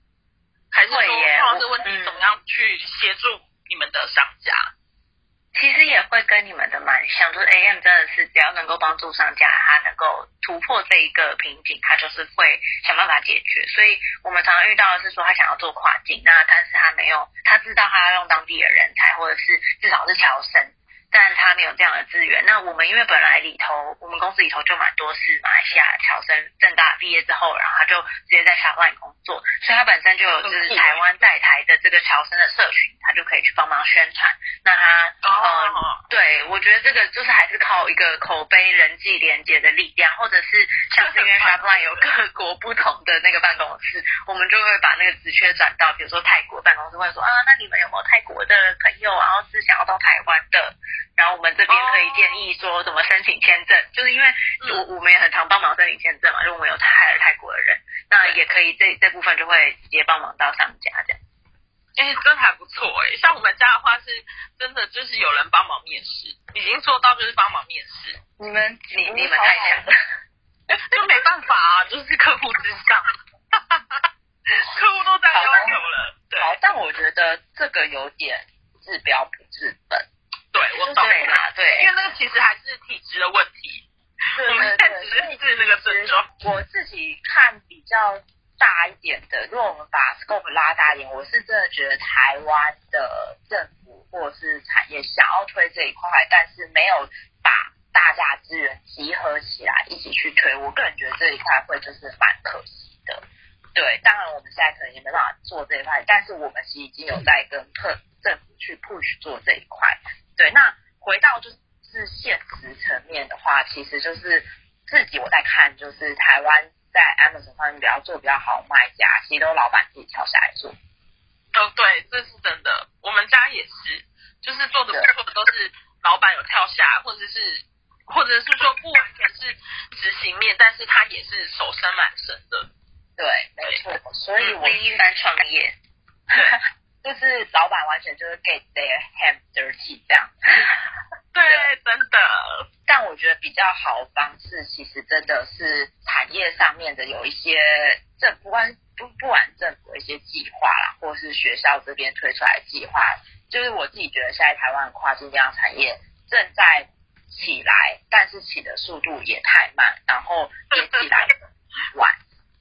还是说碰到这个问题，怎么样去协助？你们的商家其实也会跟你们的蛮像，就是 AM 真的是只要能够帮助商家，他能够突破这一个瓶颈，他就是会想办法解决。所以我们常常遇到的是说，他想要做跨境，那但是他没有，他知道他要用当地的人才，或者是至少是侨生。但他没有这样的资源。那我们因为本来里头，我们公司里头就蛮多是马来西亚侨生，正大毕业之后，然后他就直接在小外工作，所以他本身就有就是台湾在台的这个侨生的社群，他就可以去帮忙宣传。那他呃，对我觉得这个就是还是靠一个口碑、人际连接的力量，或者是像是因为 Shopline 有各国不同的那个办公室，我们就会把那个职缺转到比如说泰国办公室，会说啊，那你们有没有泰国的朋友，然后是想要到台湾的？然后我们这边可以建议说怎么申请签证，就是因为我我们也很常帮忙申请签证嘛，因为我们有泰泰国的人，那也可以这这部分就会直接帮忙到商家这样。哎，这还不错哎，像我们家的话是真的就是有人帮忙面试，已经做到就是帮忙面试。你们你你们太强了，就没办法啊，就是客户之上，客户都在要求了。对，但我觉得这个有点治标不治本。对，我懂啦，对，因为那个其实还是体质的问题，我们在只是治那个症状。我自己看比较大一点的，如果我们把 scope 拉大一点，我是真的觉得台湾的政府或者是产业想要推这一块，但是没有把大家资源集合起来一起去推，我个人觉得这一块会就是蛮可惜的。对，当然我们现在可能也没办法做这一块，但是我们其实已经有在跟特政府去 push 做这一块。对，那回到就是现实层面的话，其实就是自己我在看，就是台湾在 Amazon 上面比较做比较好卖家，其实都老板自己跳下来做。哦，对，这是真的。我们家也是，就是做的不错的都是老板有跳下，或者是或者是说不完全是执行面，但是他也是手伸蛮深的。对，没错。所以我第一番创业，对，就是老板完全就是 get their hand dirty 这样。对，真的。但我觉得比较好的方式，其实真的是产业上面的有一些政不管不不管政府的一些计划啦，或是学校这边推出来的计划，就是我自己觉得现在台湾跨境电商产业正在起来，但是起的速度也太慢，然后也起来晚。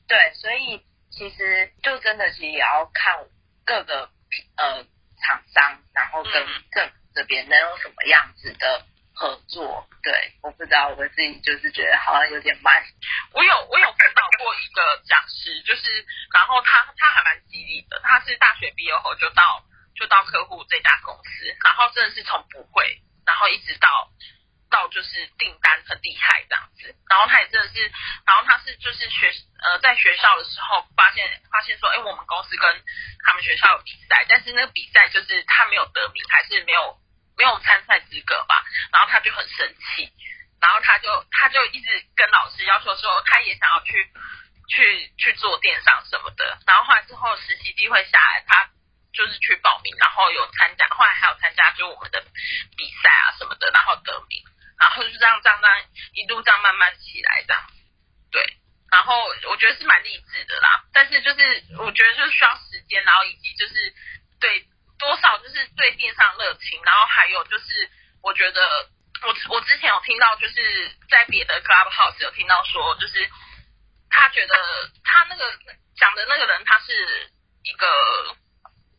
对，所以其实就真的其实也要看各个呃厂商，然后跟政府这边能有什么样子的。合作对，我不知道，我自己就是觉得好像有点慢。我有我有辅导过一个讲师，就是然后他他还蛮激励的，他是大学毕业后就到就到客户这家公司，然后真的是从不会，然后一直到到就是订单很厉害这样子，然后他也真的是，然后他是就是学呃在学校的时候发现发现说，哎，我们公司跟他们学校有比赛，但是那个比赛就是他没有得名，还是没有。没有参赛资格吧，然后他就很生气，然后他就他就一直跟老师要求说，他也想要去去去做电商什么的，然后后来之后实习机会下来，他就是去报名，然后有参加，后来还有参加就我们的比赛啊什么的，然后得名，然后就这样这样这样一路这样慢慢起来这样，对，然后我觉得是蛮励志的啦，但是就是我觉得就是需要时间，然后以及就是对。多少就是对电商热情，然后还有就是，我觉得我我之前有听到，就是在别的 Clubhouse 有听到说，就是他觉得他那个讲的那个人，他是一个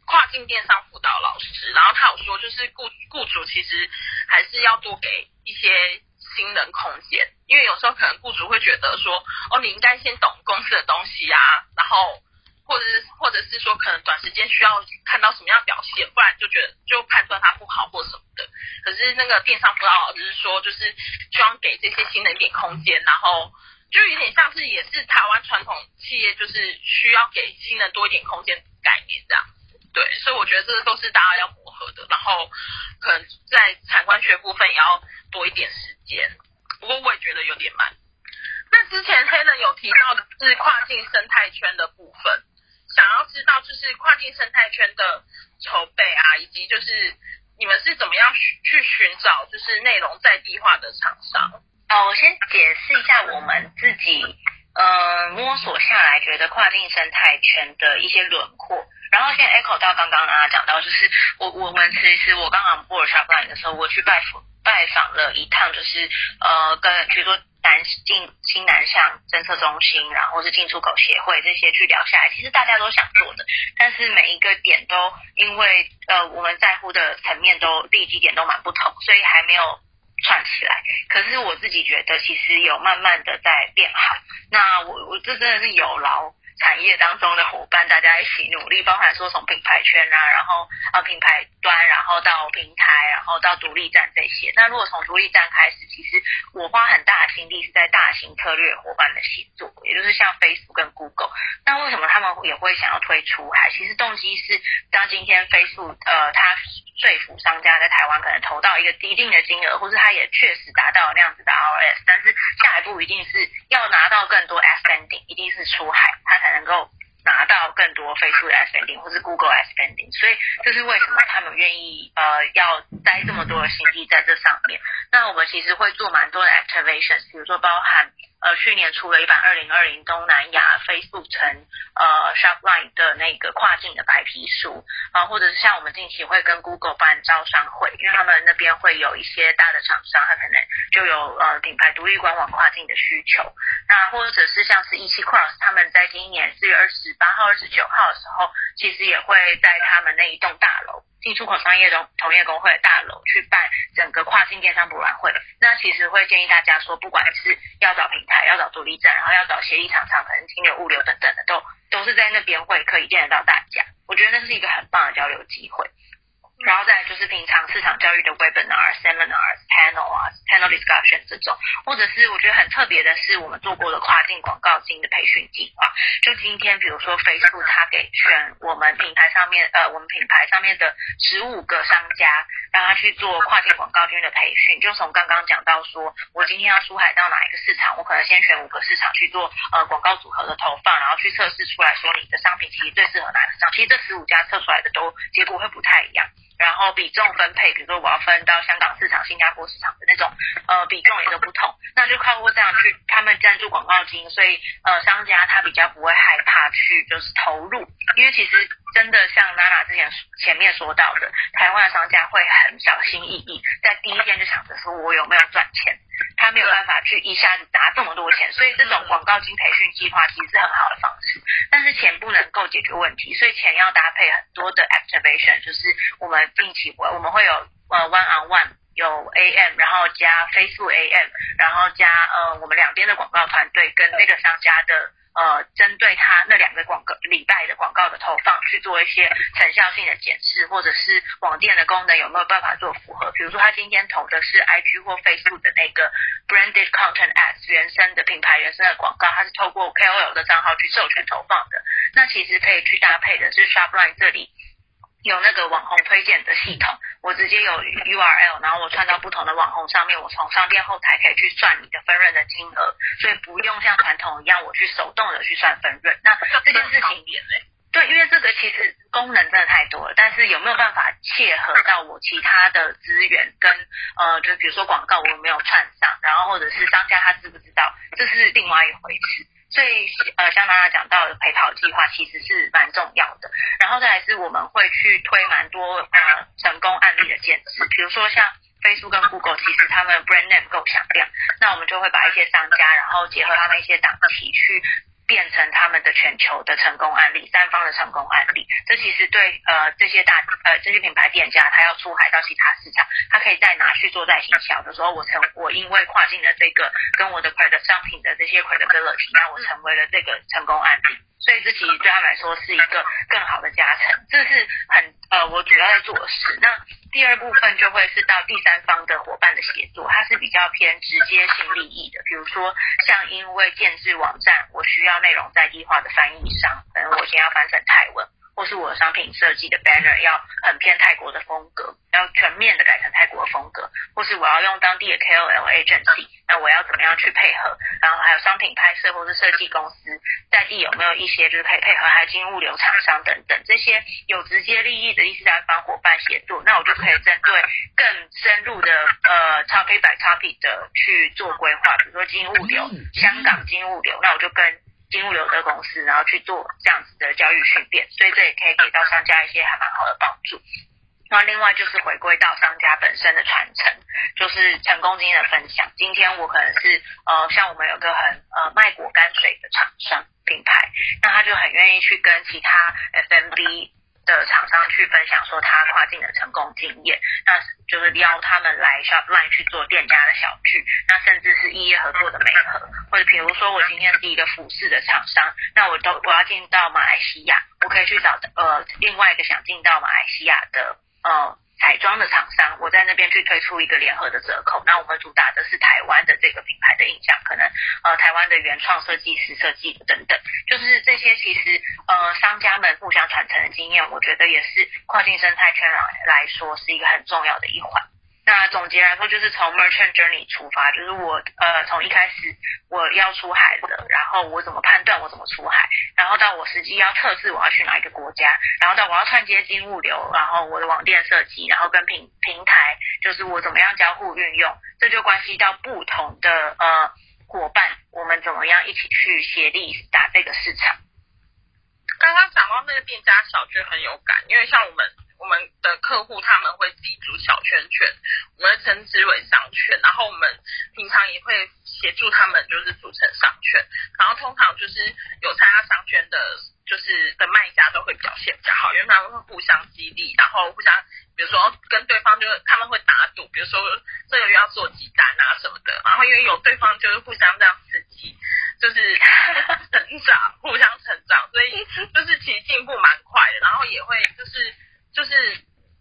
跨境电商辅导老师，然后他有说，就是雇雇主其实还是要多给一些新人空间，因为有时候可能雇主会觉得说，哦，你应该先懂公司的东西啊，然后。或者是，或者是说，可能短时间需要看到什么样表现，不然就觉得就判断他不好或什么的。可是那个电商辅导老师说，就是希望给这些新人一点空间，然后就有点像是也是台湾传统企业，就是需要给新人多一点空间概念这样。对，所以我觉得这个都是大家要磨合的，然后可能在产官学部分也要多一点时间。不过我也觉得有点慢。那之前黑人有提到的是跨境生态圈的部分。想要知道就是跨境生态圈的筹备啊，以及就是你们是怎么样去寻找就是内容在地化的厂商？哦，我先解释一下我们自己呃摸索下来觉得跨境生态圈的一些轮廓，然后先 echo 到刚刚啊讲到就是我我们其实我刚刚 board shop 的时候，我去拜访拜访了一趟，就是呃跟比如说。南进新南向政策中心，然后是进出口协会这些去聊下来，其实大家都想做的，但是每一个点都因为呃我们在乎的层面都地基点都蛮不同，所以还没有串起来。可是我自己觉得，其实有慢慢的在变好。那我我这真的是有劳。产业当中的伙伴，大家一起努力，包含说从品牌圈啊，然后呃品牌端，然后到平台，然后到独立站这些。那如果从独立站开始，其实我花很大的心力是在大型策略伙伴的协作，也就是像 Facebook 跟 Google。那为什么他们也会想要推出？海其实动机是，当今天 Facebook 呃它说服商家在台湾可能投到一个一定的金额，或是它也确实达到那样子的 ROS，但是下一步一定是要拿到更多 spending，一定是出海，它才能够拿到更多飞速的 spending，或是 Google spending。所以这是为什么他们愿意呃要待这么多的心力在这上面。那我们其实会做蛮多的 activations，比如说包含。呃，去年出了一版二零二零东南亚 Facebook 城呃 Shopline 的那个跨境的白皮书啊，或者是像我们近期会跟 Google 办招商会，因为他们那边会有一些大的厂商，他可能就有呃品牌独立官网跨境的需求。那或者是像是一汽 Cross，他们在今年四月二十八号、二十九号的时候，其实也会在他们那一栋大楼。进出口商业中同业工会的大楼去办整个跨境电商博览会，那其实会建议大家说，不管是要找平台、要找独立站，然后要找协议厂商，可能金流、物流等等的，都都是在那边会可以见得到大家。我觉得那是一个很棒的交流机会。然后再就是平常市场教育的 webinar、seminars、panel 啊、panel discussion 这种，或者是我觉得很特别的是，我们做过的跨境广告金的培训计划。就今天，比如说 Facebook，它给选我们品牌上面，呃，我们品牌上面的十五个商家，让他去做跨境广告金的培训。就从刚刚讲到说，我今天要出海到哪一个市场，我可能先选五个市场去做呃广告组合的投放，然后去测试出来说你的商品其实最适合哪个商。其实这十五家测出来的都结果会不太一样。然后比重分配，比如说我要分到香港市场、新加坡市场的那种，呃，比重也都不同。那就靠过这样去，他们赞助广告金，所以呃，商家他比较不会害怕去就是投入，因为其实真的像娜娜之前前面说到的，台湾的商家会很小心翼翼，在第一天就想着说我有没有赚钱。他没有办法去一下子砸这么多钱，所以这种广告金培训计划其实是很好的方式。但是钱不能够解决问题，所以钱要搭配很多的 activation，就是我们定期我我们会有呃 one on one，有 AM，然后加 Facebook AM，然后加呃我们两边的广告团队跟那个商家的。呃，针对他那两个广告礼拜的广告的投放，去做一些成效性的检视，或者是网店的功能有没有办法做符合？比如说他今天投的是 IG 或 Facebook 的那个 branded content ads 原生的品牌原生的广告，他是透过 KOL 的账号去授权投放的，那其实可以去搭配的是 Shopline 这里。有那个网红推荐的系统，我直接有 URL，然后我串到不同的网红上面，我从商店后台可以去算你的分润的金额，所以不用像传统一样我去手动的去算分润。那这件事情，对，因为这个其实功能真的太多了，但是有没有办法切合到我其他的资源跟呃，就比如说广告我有没有串上，然后或者是商家他知不知道，这是另外一回事。所以，呃，像大家讲到的陪跑计划其实是蛮重要的。然后再来是我们会去推蛮多呃成功案例的建制，比如说像 Facebook 跟 Google，其实他们 brand name 够响亮，那我们就会把一些商家，然后结合他们一些档期去。变成他们的全球的成功案例，三方的成功案例，这其实对呃这些大呃这些品牌店家，他要出海到其他市场，他可以再拿去做在行销的时候，我成我因为跨境的这个跟我的快的商品的这些 credibility，那我成为了这个成功案例。所以这其实对他来说是一个更好的加成，这是很呃我主要在做的事。那第二部分就会是到第三方的伙伴的协作，它是比较偏直接性利益的，比如说像因为建制网站，我需要内容在地化的翻译商，可能我先要翻成泰文。或是我的商品设计的 banner 要很偏泰国的风格，要全面的改成泰国的风格，或是我要用当地的 KOL agency，那我要怎么样去配合？然后还有商品拍摄或是设计公司在地有没有一些就是可以配合海金物流厂商等等这些有直接利益的第三方伙伴协作，那我就可以针对更深入的呃 topic by topic 的去做规划，比如说金物流，香港金物流，那我就跟。金物流的公司，然后去做这样子的教育训练，所以这也可以给到商家一些还蛮好的帮助。那另外就是回归到商家本身的传承，就是成功经验的分享。今天我可能是呃，像我们有个很呃卖果干水的厂商品牌，那他就很愿意去跟其他 FMB。的厂商去分享说他跨境的成功经验，那就是邀他们来 Shopline 去做店家的小聚，那甚至是异业合作的美合，或者比如说我今天是一个服饰的厂商，那我都我要进到马来西亚，我可以去找呃另外一个想进到马来西亚的呃。彩妆的厂商，我在那边去推出一个联合的折扣。那我们主打的是台湾的这个品牌的印象，可能呃台湾的原创设计师设计等等，就是这些其实呃商家们互相传承的经验，我觉得也是跨境生态圈来来说是一个很重要的一环。那总结来说，就是从 merchant journey 出发，就是我呃从一开始我要出海的，然后我怎么判断我怎么出海，然后到我实际要测试我要去哪一个国家，然后到我要串接金物流，然后我的网店设计，然后跟平平台，就是我怎么样交互运用，这就关系到不同的呃伙伴，我们怎么样一起去协力打这个市场。刚刚讲到那个店家小就很有感，因为像我们。我们的客户他们会自己组小圈圈，我们称之为商圈，然后我们平常也会协助他们就是组成商圈，然后通常就是有参加商圈的，就是的卖家都会表现比较好，因为他们会互相激励，然后互相比如说跟对方就是他们会打赌，比如说这个月要做几单啊什么的，然后因为有对方就是互相这样刺激，就是成长，互相成长，所以就是其实进步蛮快的，然后也会就是。就是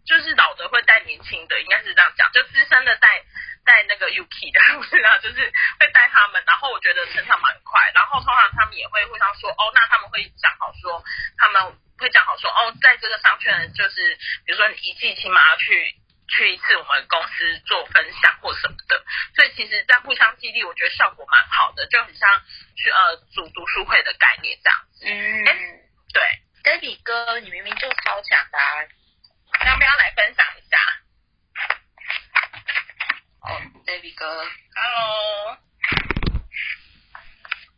就是老的会带年轻的，应该是这样讲，就资深的带带那个 UK 的，不知道，就是会带他们，然后我觉得成长蛮快，然后通常他们们也会互相说，哦，那他们会讲好说，他们会讲好说，哦，在这个商圈就是比如说你一季起码要去。去一次我们公司做分享或什么的，所以其实，在互相激励，我觉得效果蛮好的，就很像去呃组读书会的概念这样子。嗯，对，David 哥，你明明就超强的，要不要来分享一下？哦，David 哥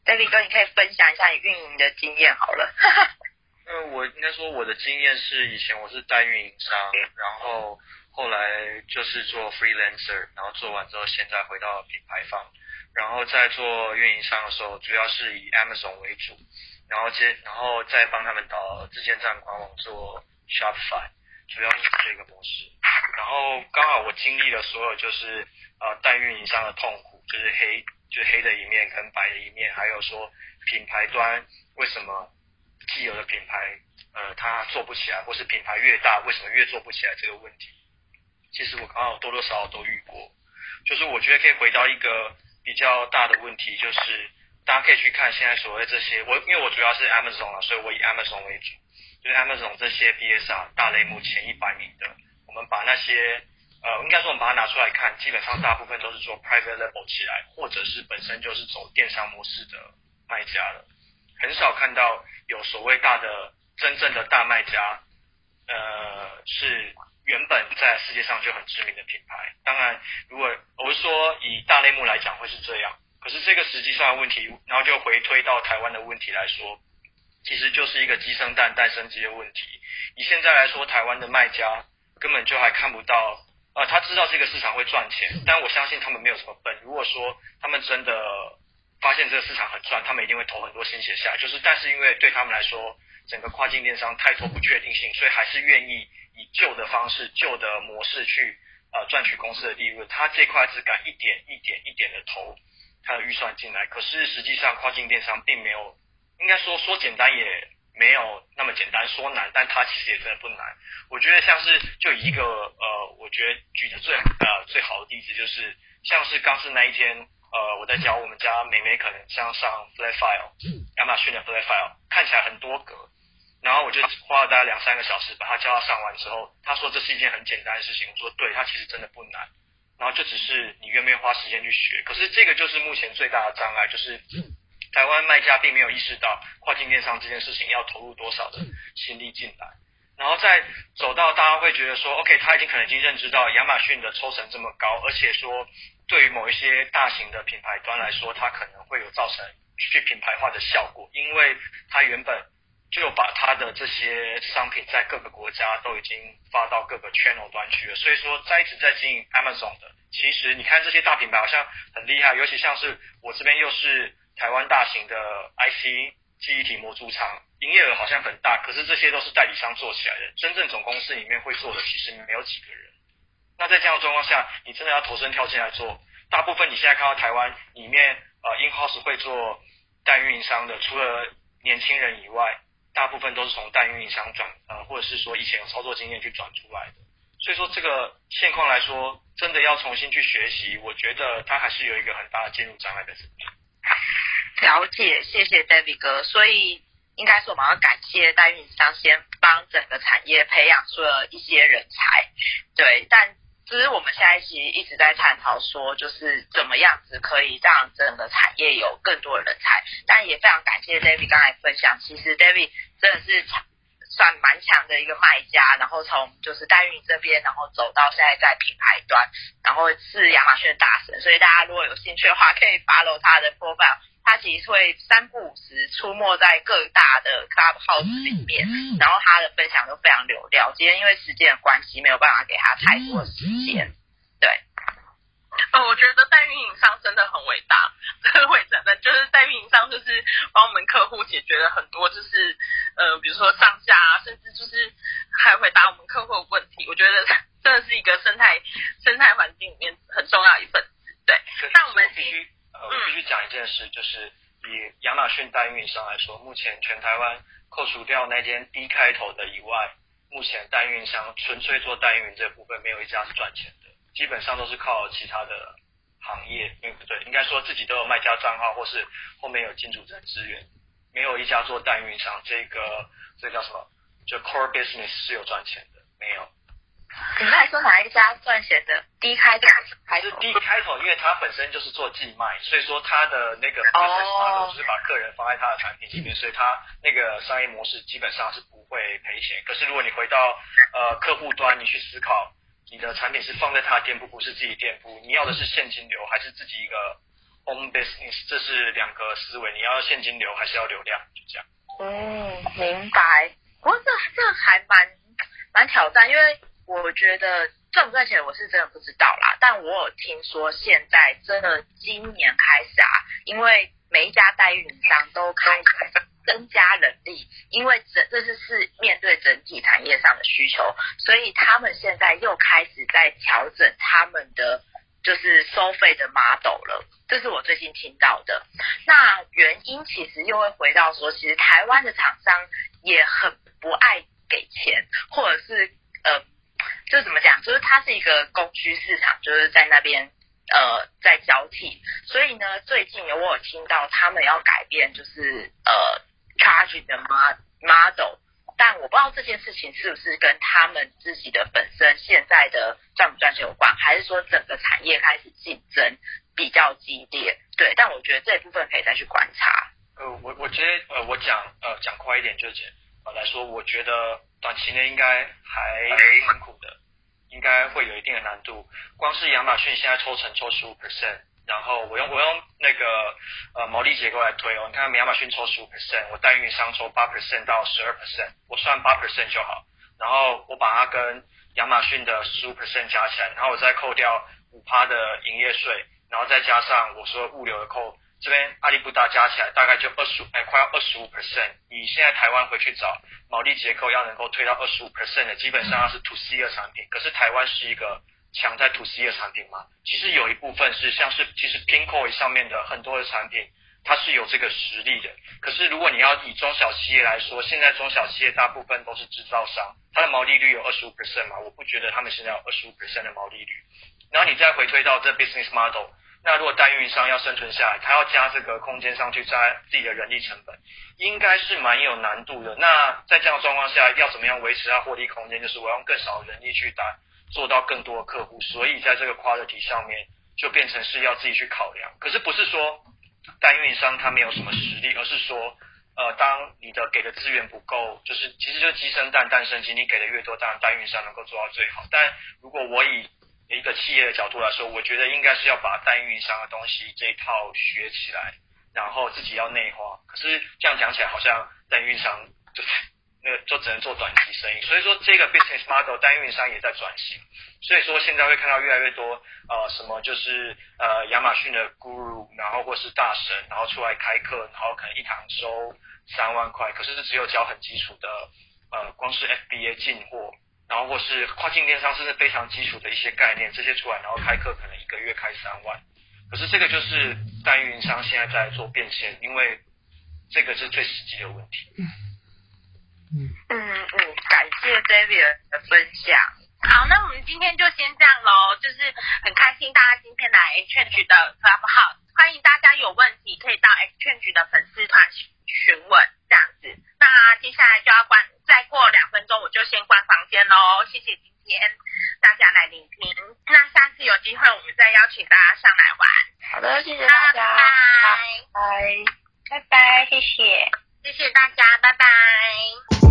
，Hello，David 哥，你可以分享一下你运营的经验好了。嗯，我应该说我的经验是，以前我是代运营商，然后。后来就是做 freelancer，然后做完之后，现在回到品牌方，然后在做运营商的时候，主要是以 Amazon 为主，然后接，然后再帮他们导自建站官网做 Shopify，主要是这个模式。然后刚好我经历了所有就是呃代运营商的痛苦，就是黑就是黑的一面跟白的一面，还有说品牌端为什么既有的品牌呃它做不起来，或是品牌越大为什么越做不起来这个问题。其实我刚好多多少少都遇过，就是我觉得可以回到一个比较大的问题，就是大家可以去看现在所谓这些，我因为我主要是 Amazon 啊，所以我以 Amazon 为主，就是 Amazon 这些 BSR 大类目前一百名的，我们把那些呃，应该说我们把它拿出来看，基本上大部分都是做 private label 起来，或者是本身就是走电商模式的卖家了，很少看到有所谓大的真正的大卖家，呃是。原本在世界上就很知名的品牌，当然，如果我是说以大类目来讲会是这样，可是这个实际上的问题，然后就回推到台湾的问题来说，其实就是一个鸡生蛋，蛋生鸡的问题。以现在来说，台湾的卖家根本就还看不到，呃，他知道这个市场会赚钱，但我相信他们没有什么笨。如果说他们真的发现这个市场很赚，他们一定会投很多心血下。就是，但是因为对他们来说，整个跨境电商太多不确定性，所以还是愿意。以旧的方式、旧的模式去呃赚取公司的利润，他这块只敢一点一点一点的投他的预算进来，可是实际上跨境电商并没有，应该说说简单也没有那么简单，说难，但它其实也真的不难。我觉得像是就一个呃，我觉得举的最呃最好的例子就是像是刚是那一天呃我在教我们家美美可能像上 Flat File，亚马逊的 Flat File 看起来很多格。然后我就花了大概两三个小时把它教他上完之后，他说这是一件很简单的事情。我说对，他其实真的不难。然后就只是你愿不愿意花时间去学。可是这个就是目前最大的障碍，就是台湾卖家并没有意识到跨境电商这件事情要投入多少的心力进来。然后再走到大家会觉得说，OK，他已经可能已经认知到亚马逊的抽成这么高，而且说对于某一些大型的品牌端来说，它可能会有造成去品牌化的效果，因为它原本。就把它的这些商品在各个国家都已经发到各个 channel 端去了，所以说在一直在经营 Amazon 的，其实你看这些大品牌好像很厉害，尤其像是我这边又是台湾大型的 IC 记忆体模组厂，营业额好像很大，可是这些都是代理商做起来的，真正总公司里面会做的其实没有几个人。那在这样的状况下，你真的要投身跳进来做，大部分你现在看到台湾里面呃 in house 会做代运营商的，除了年轻人以外。大部分都是从代运营商转，呃，或者是说以前有操作经验去转出来的，所以说这个现况来说，真的要重新去学习，我觉得它还是有一个很大的进入障碍在这边。了解，谢谢 David 哥。所以应该是我们要感谢代运营商先帮整个产业培养出了一些人才，对，但。其实我们现在其实一直在探讨说，就是怎么样子可以让整个产业有更多的人才。但也非常感谢 David 刚才分享，其实 David 真的是算蛮强的一个卖家，然后从就是代运这边，然后走到现在在品牌端，然后是亚马逊的大神。所以大家如果有兴趣的话，可以 follow 他的 profile。他其实会三不五时出没在各大的 club house 里面，然后他的分享都非常流料。今天因为时间的关系，没有办法给他太多时间。对，哦，我觉得代运营商真的很伟大，会真的就是代运营商就是帮我们客户解决了很多，就是呃，比如说上架啊，甚至就是还回答我们客户的问题。我觉得 真的是一个生态生态环境里面很重要一份子。对，那我们必须。呃，我必须讲一件事，就是以亚马逊代运营商来说，目前全台湾扣除掉那间 D 开头的以外，目前代运营商纯粹做代运营这部分没有一家是赚钱的，基本上都是靠其他的行业，对不对？应该说自己都有卖家账号，或是后面有金主在支援。没有一家做代运营商这个这叫什么？就 core business 是有赚钱的，没有。你刚才说哪一家赚钱的？D 开头还是 D 开头？因为它本身就是做寄卖，所以说它的那个 business 就是把客人放在它的产品里面，所以它那个商业模式基本上是不会赔钱。可是如果你回到呃客户端，你去思考你的产品是放在他的店铺，不是自己店铺，你要的是现金流还是自己一个 home business？这是两个思维，你要现金流还是要流量？就这样。嗯，明白。不过这这还蛮蛮挑战，因为。我觉得赚不赚钱我是真的不知道啦，但我有听说现在真的今年开始啊，因为每一家代运营商都开始增加人力，因为整这是是面对整体产业上的需求，所以他们现在又开始在调整他们的就是收费的 model 了，这是我最近听到的。那原因其实又会回到说，其实台湾的厂商也很不爱给钱，或者是呃。就怎么讲，就是它是一个供需市场，就是在那边呃在交替，所以呢，最近有我有听到他们要改变，就是呃 charge 的 model，但我不知道这件事情是不是跟他们自己的本身现在的赚不赚钱有关，还是说整个产业开始竞争比较激烈？对，但我觉得这一部分可以再去观察。呃，我我觉得呃，我讲呃讲快一点就简呃来说，我觉得。短期内应该还辛苦的，应该会有一定的难度。光是亚马逊现在抽成抽十五 percent，然后我用我用那个呃毛利结构来推哦，你看亚马逊抽十五 percent，我代运营商抽八 percent 到十二 percent，我算八 percent 就好。然后我把它跟亚马逊的十五 percent 加起来，然后我再扣掉五趴的营业税，然后再加上我说物流的扣。这边阿里不达加起来大概就二十五，哎，快要二十五 percent。你现在台湾回去找毛利结构，要能够推到二十五 percent 的，基本上是 to C 的产品。可是台湾是一个强在 to C 的产品吗？其实有一部分是，像是其实 Pinkoi 上面的很多的产品，它是有这个实力的。可是如果你要以中小企业来说，现在中小企业大部分都是制造商，它的毛利率有二十五 percent 吗？我不觉得他们现在有二十五 percent 的毛利率。然后你再回推到这 business model。那如果代运营商要生存下来，他要加这个空间上去，加自己的人力成本，应该是蛮有难度的。那在这样状况下，要怎么样维持它获利空间？就是我用更少人力去打，做到更多的客户。所以在这个 quality 上面，就变成是要自己去考量。可是不是说代运营商他没有什么实力，而是说，呃，当你的给的资源不够，就是其实就是鸡生蛋，蛋生鸡，你给的越多，当然代运营商能够做到最好。但如果我以一个企业的角度来说，我觉得应该是要把代运营商的东西这一套学起来，然后自己要内化。可是这样讲起来，好像代运营商就那个就只能做短期生意。所以说，这个 business model 代运营商也在转型。所以说，现在会看到越来越多呃什么就是呃亚马逊的 guru，然后或是大神，然后出来开课，然后可能一堂收三万块，可是是只有教很基础的呃光是 FBA 进货。然后或是跨境电商，甚至非常基础的一些概念，这些出来，然后开课可能一个月开三万。可是这个就是代运营商现在在做变现，因为这个是最实际的问题。嗯嗯嗯嗯，感谢 David 的分享。好，那我们今天就先这样喽。就是很开心大家今天来 Exchange 的 Clubhouse，欢迎大家有问题可以到 Exchange 的粉丝团询问，这样子。那接下来就要关，再过两分钟我就先关房间喽。谢谢今天大家来聆听，那下次有机会我们再邀请大家上来玩。好的，谢谢大家，拜拜，拜拜，谢谢，谢谢大家，拜拜。